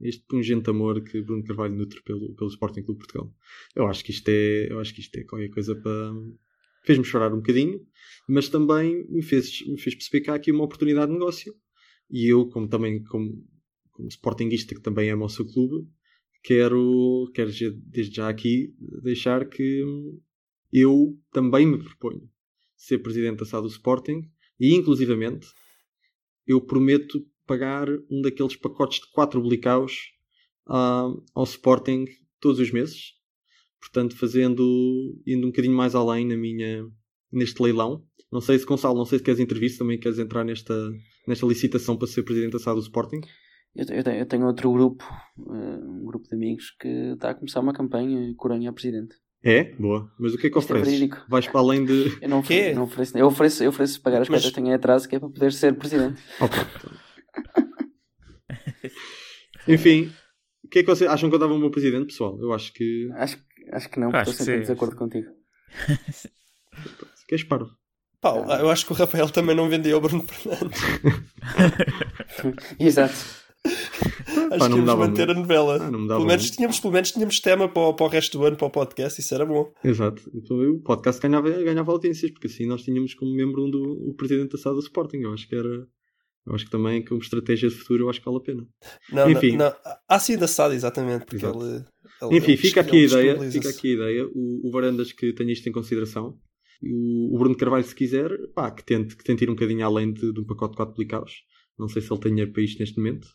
este pungente amor que Bruno Carvalho nutre pelo, pelo Sporting Clube Portugal. Eu acho que isto é, eu acho que isto é qualquer coisa para fez-me chorar um bocadinho, mas também me fez, me fez perceber que há aqui uma oportunidade de negócio. E eu, como também como, como que também ama o seu clube, quero, quero desde já aqui deixar que eu também me proponho ser presidente da SAD do Sporting e inclusivamente eu prometo pagar um daqueles pacotes de 4 blicaus ah, ao Sporting todos os meses. Portanto, fazendo, indo um bocadinho mais além na minha, neste leilão. Não sei se, Gonçalo, não sei se queres se também queres entrar nesta, nesta licitação para ser presidente da SAD do Sporting. Eu, eu tenho, eu tenho outro grupo, eh, um grupo de amigos que está a começar uma campanha Coronha a presidente. É? Boa. Mas o que é que Isto é ofereces? verídico. Vais para além de. Eu não, ofereço, não ofereço, eu ofereço, eu ofereço pagar as Mas- coisas que tenho atraso, que é para poder ser presidente. Ok. Enfim, o que é que vocês acham que eu dava o meu presidente, pessoal? Eu acho que. Acho, que- acho que não, Acho estou sempre em desacordo contigo. Que és parvo. Pá, eu acho que o Rafael também não vendeu o Bruno Fernandes. Exato. Acho Pá, que íamos dava manter muito. a novela. Ah, pelo, menos muito. tínhamos, pelo menos tínhamos tema para, o- para o resto do ano, para o podcast, isso era bom. Exato. Então o podcast ganhava, ganhava audiências, porque assim nós tínhamos como membro um do o presidente da SAD do Sporting. Eu acho que era. Eu acho que também, como estratégia de futuro, eu acho que vale a pena. Não, Enfim. não, não. Sim, da SAD, exatamente. Porque Exato. ele, ele- Enfim, ele fica dis- aqui a ele ideia. Fica aqui a ideia. O, o Varandas que tenha isto em consideração. O, o Bruno Carvalho, se quiser, pá, que tente, que tente ir um bocadinho além de, de um pacote de 4 blicaus. Não sei se ele tem dinheiro para isto neste momento,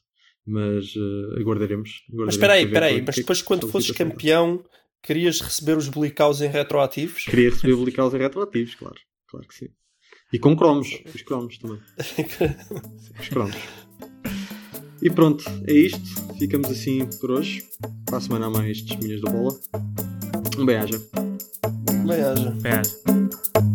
mas eh, aguardaremos. Mas aguardaremos espera aí, espera aí. qual- Mas que- depois, quando fosses campeão, querias receber os blicaus em retroativos? Queria receber blicaus e retroativos, claro. Claro que sim. E com cromos. Os cromos também. Os cromos. E pronto, é isto. Ficamos assim por hoje. Para a semana há mais testemunhas da bola. Um bem-aja. Bem, haja. Bem,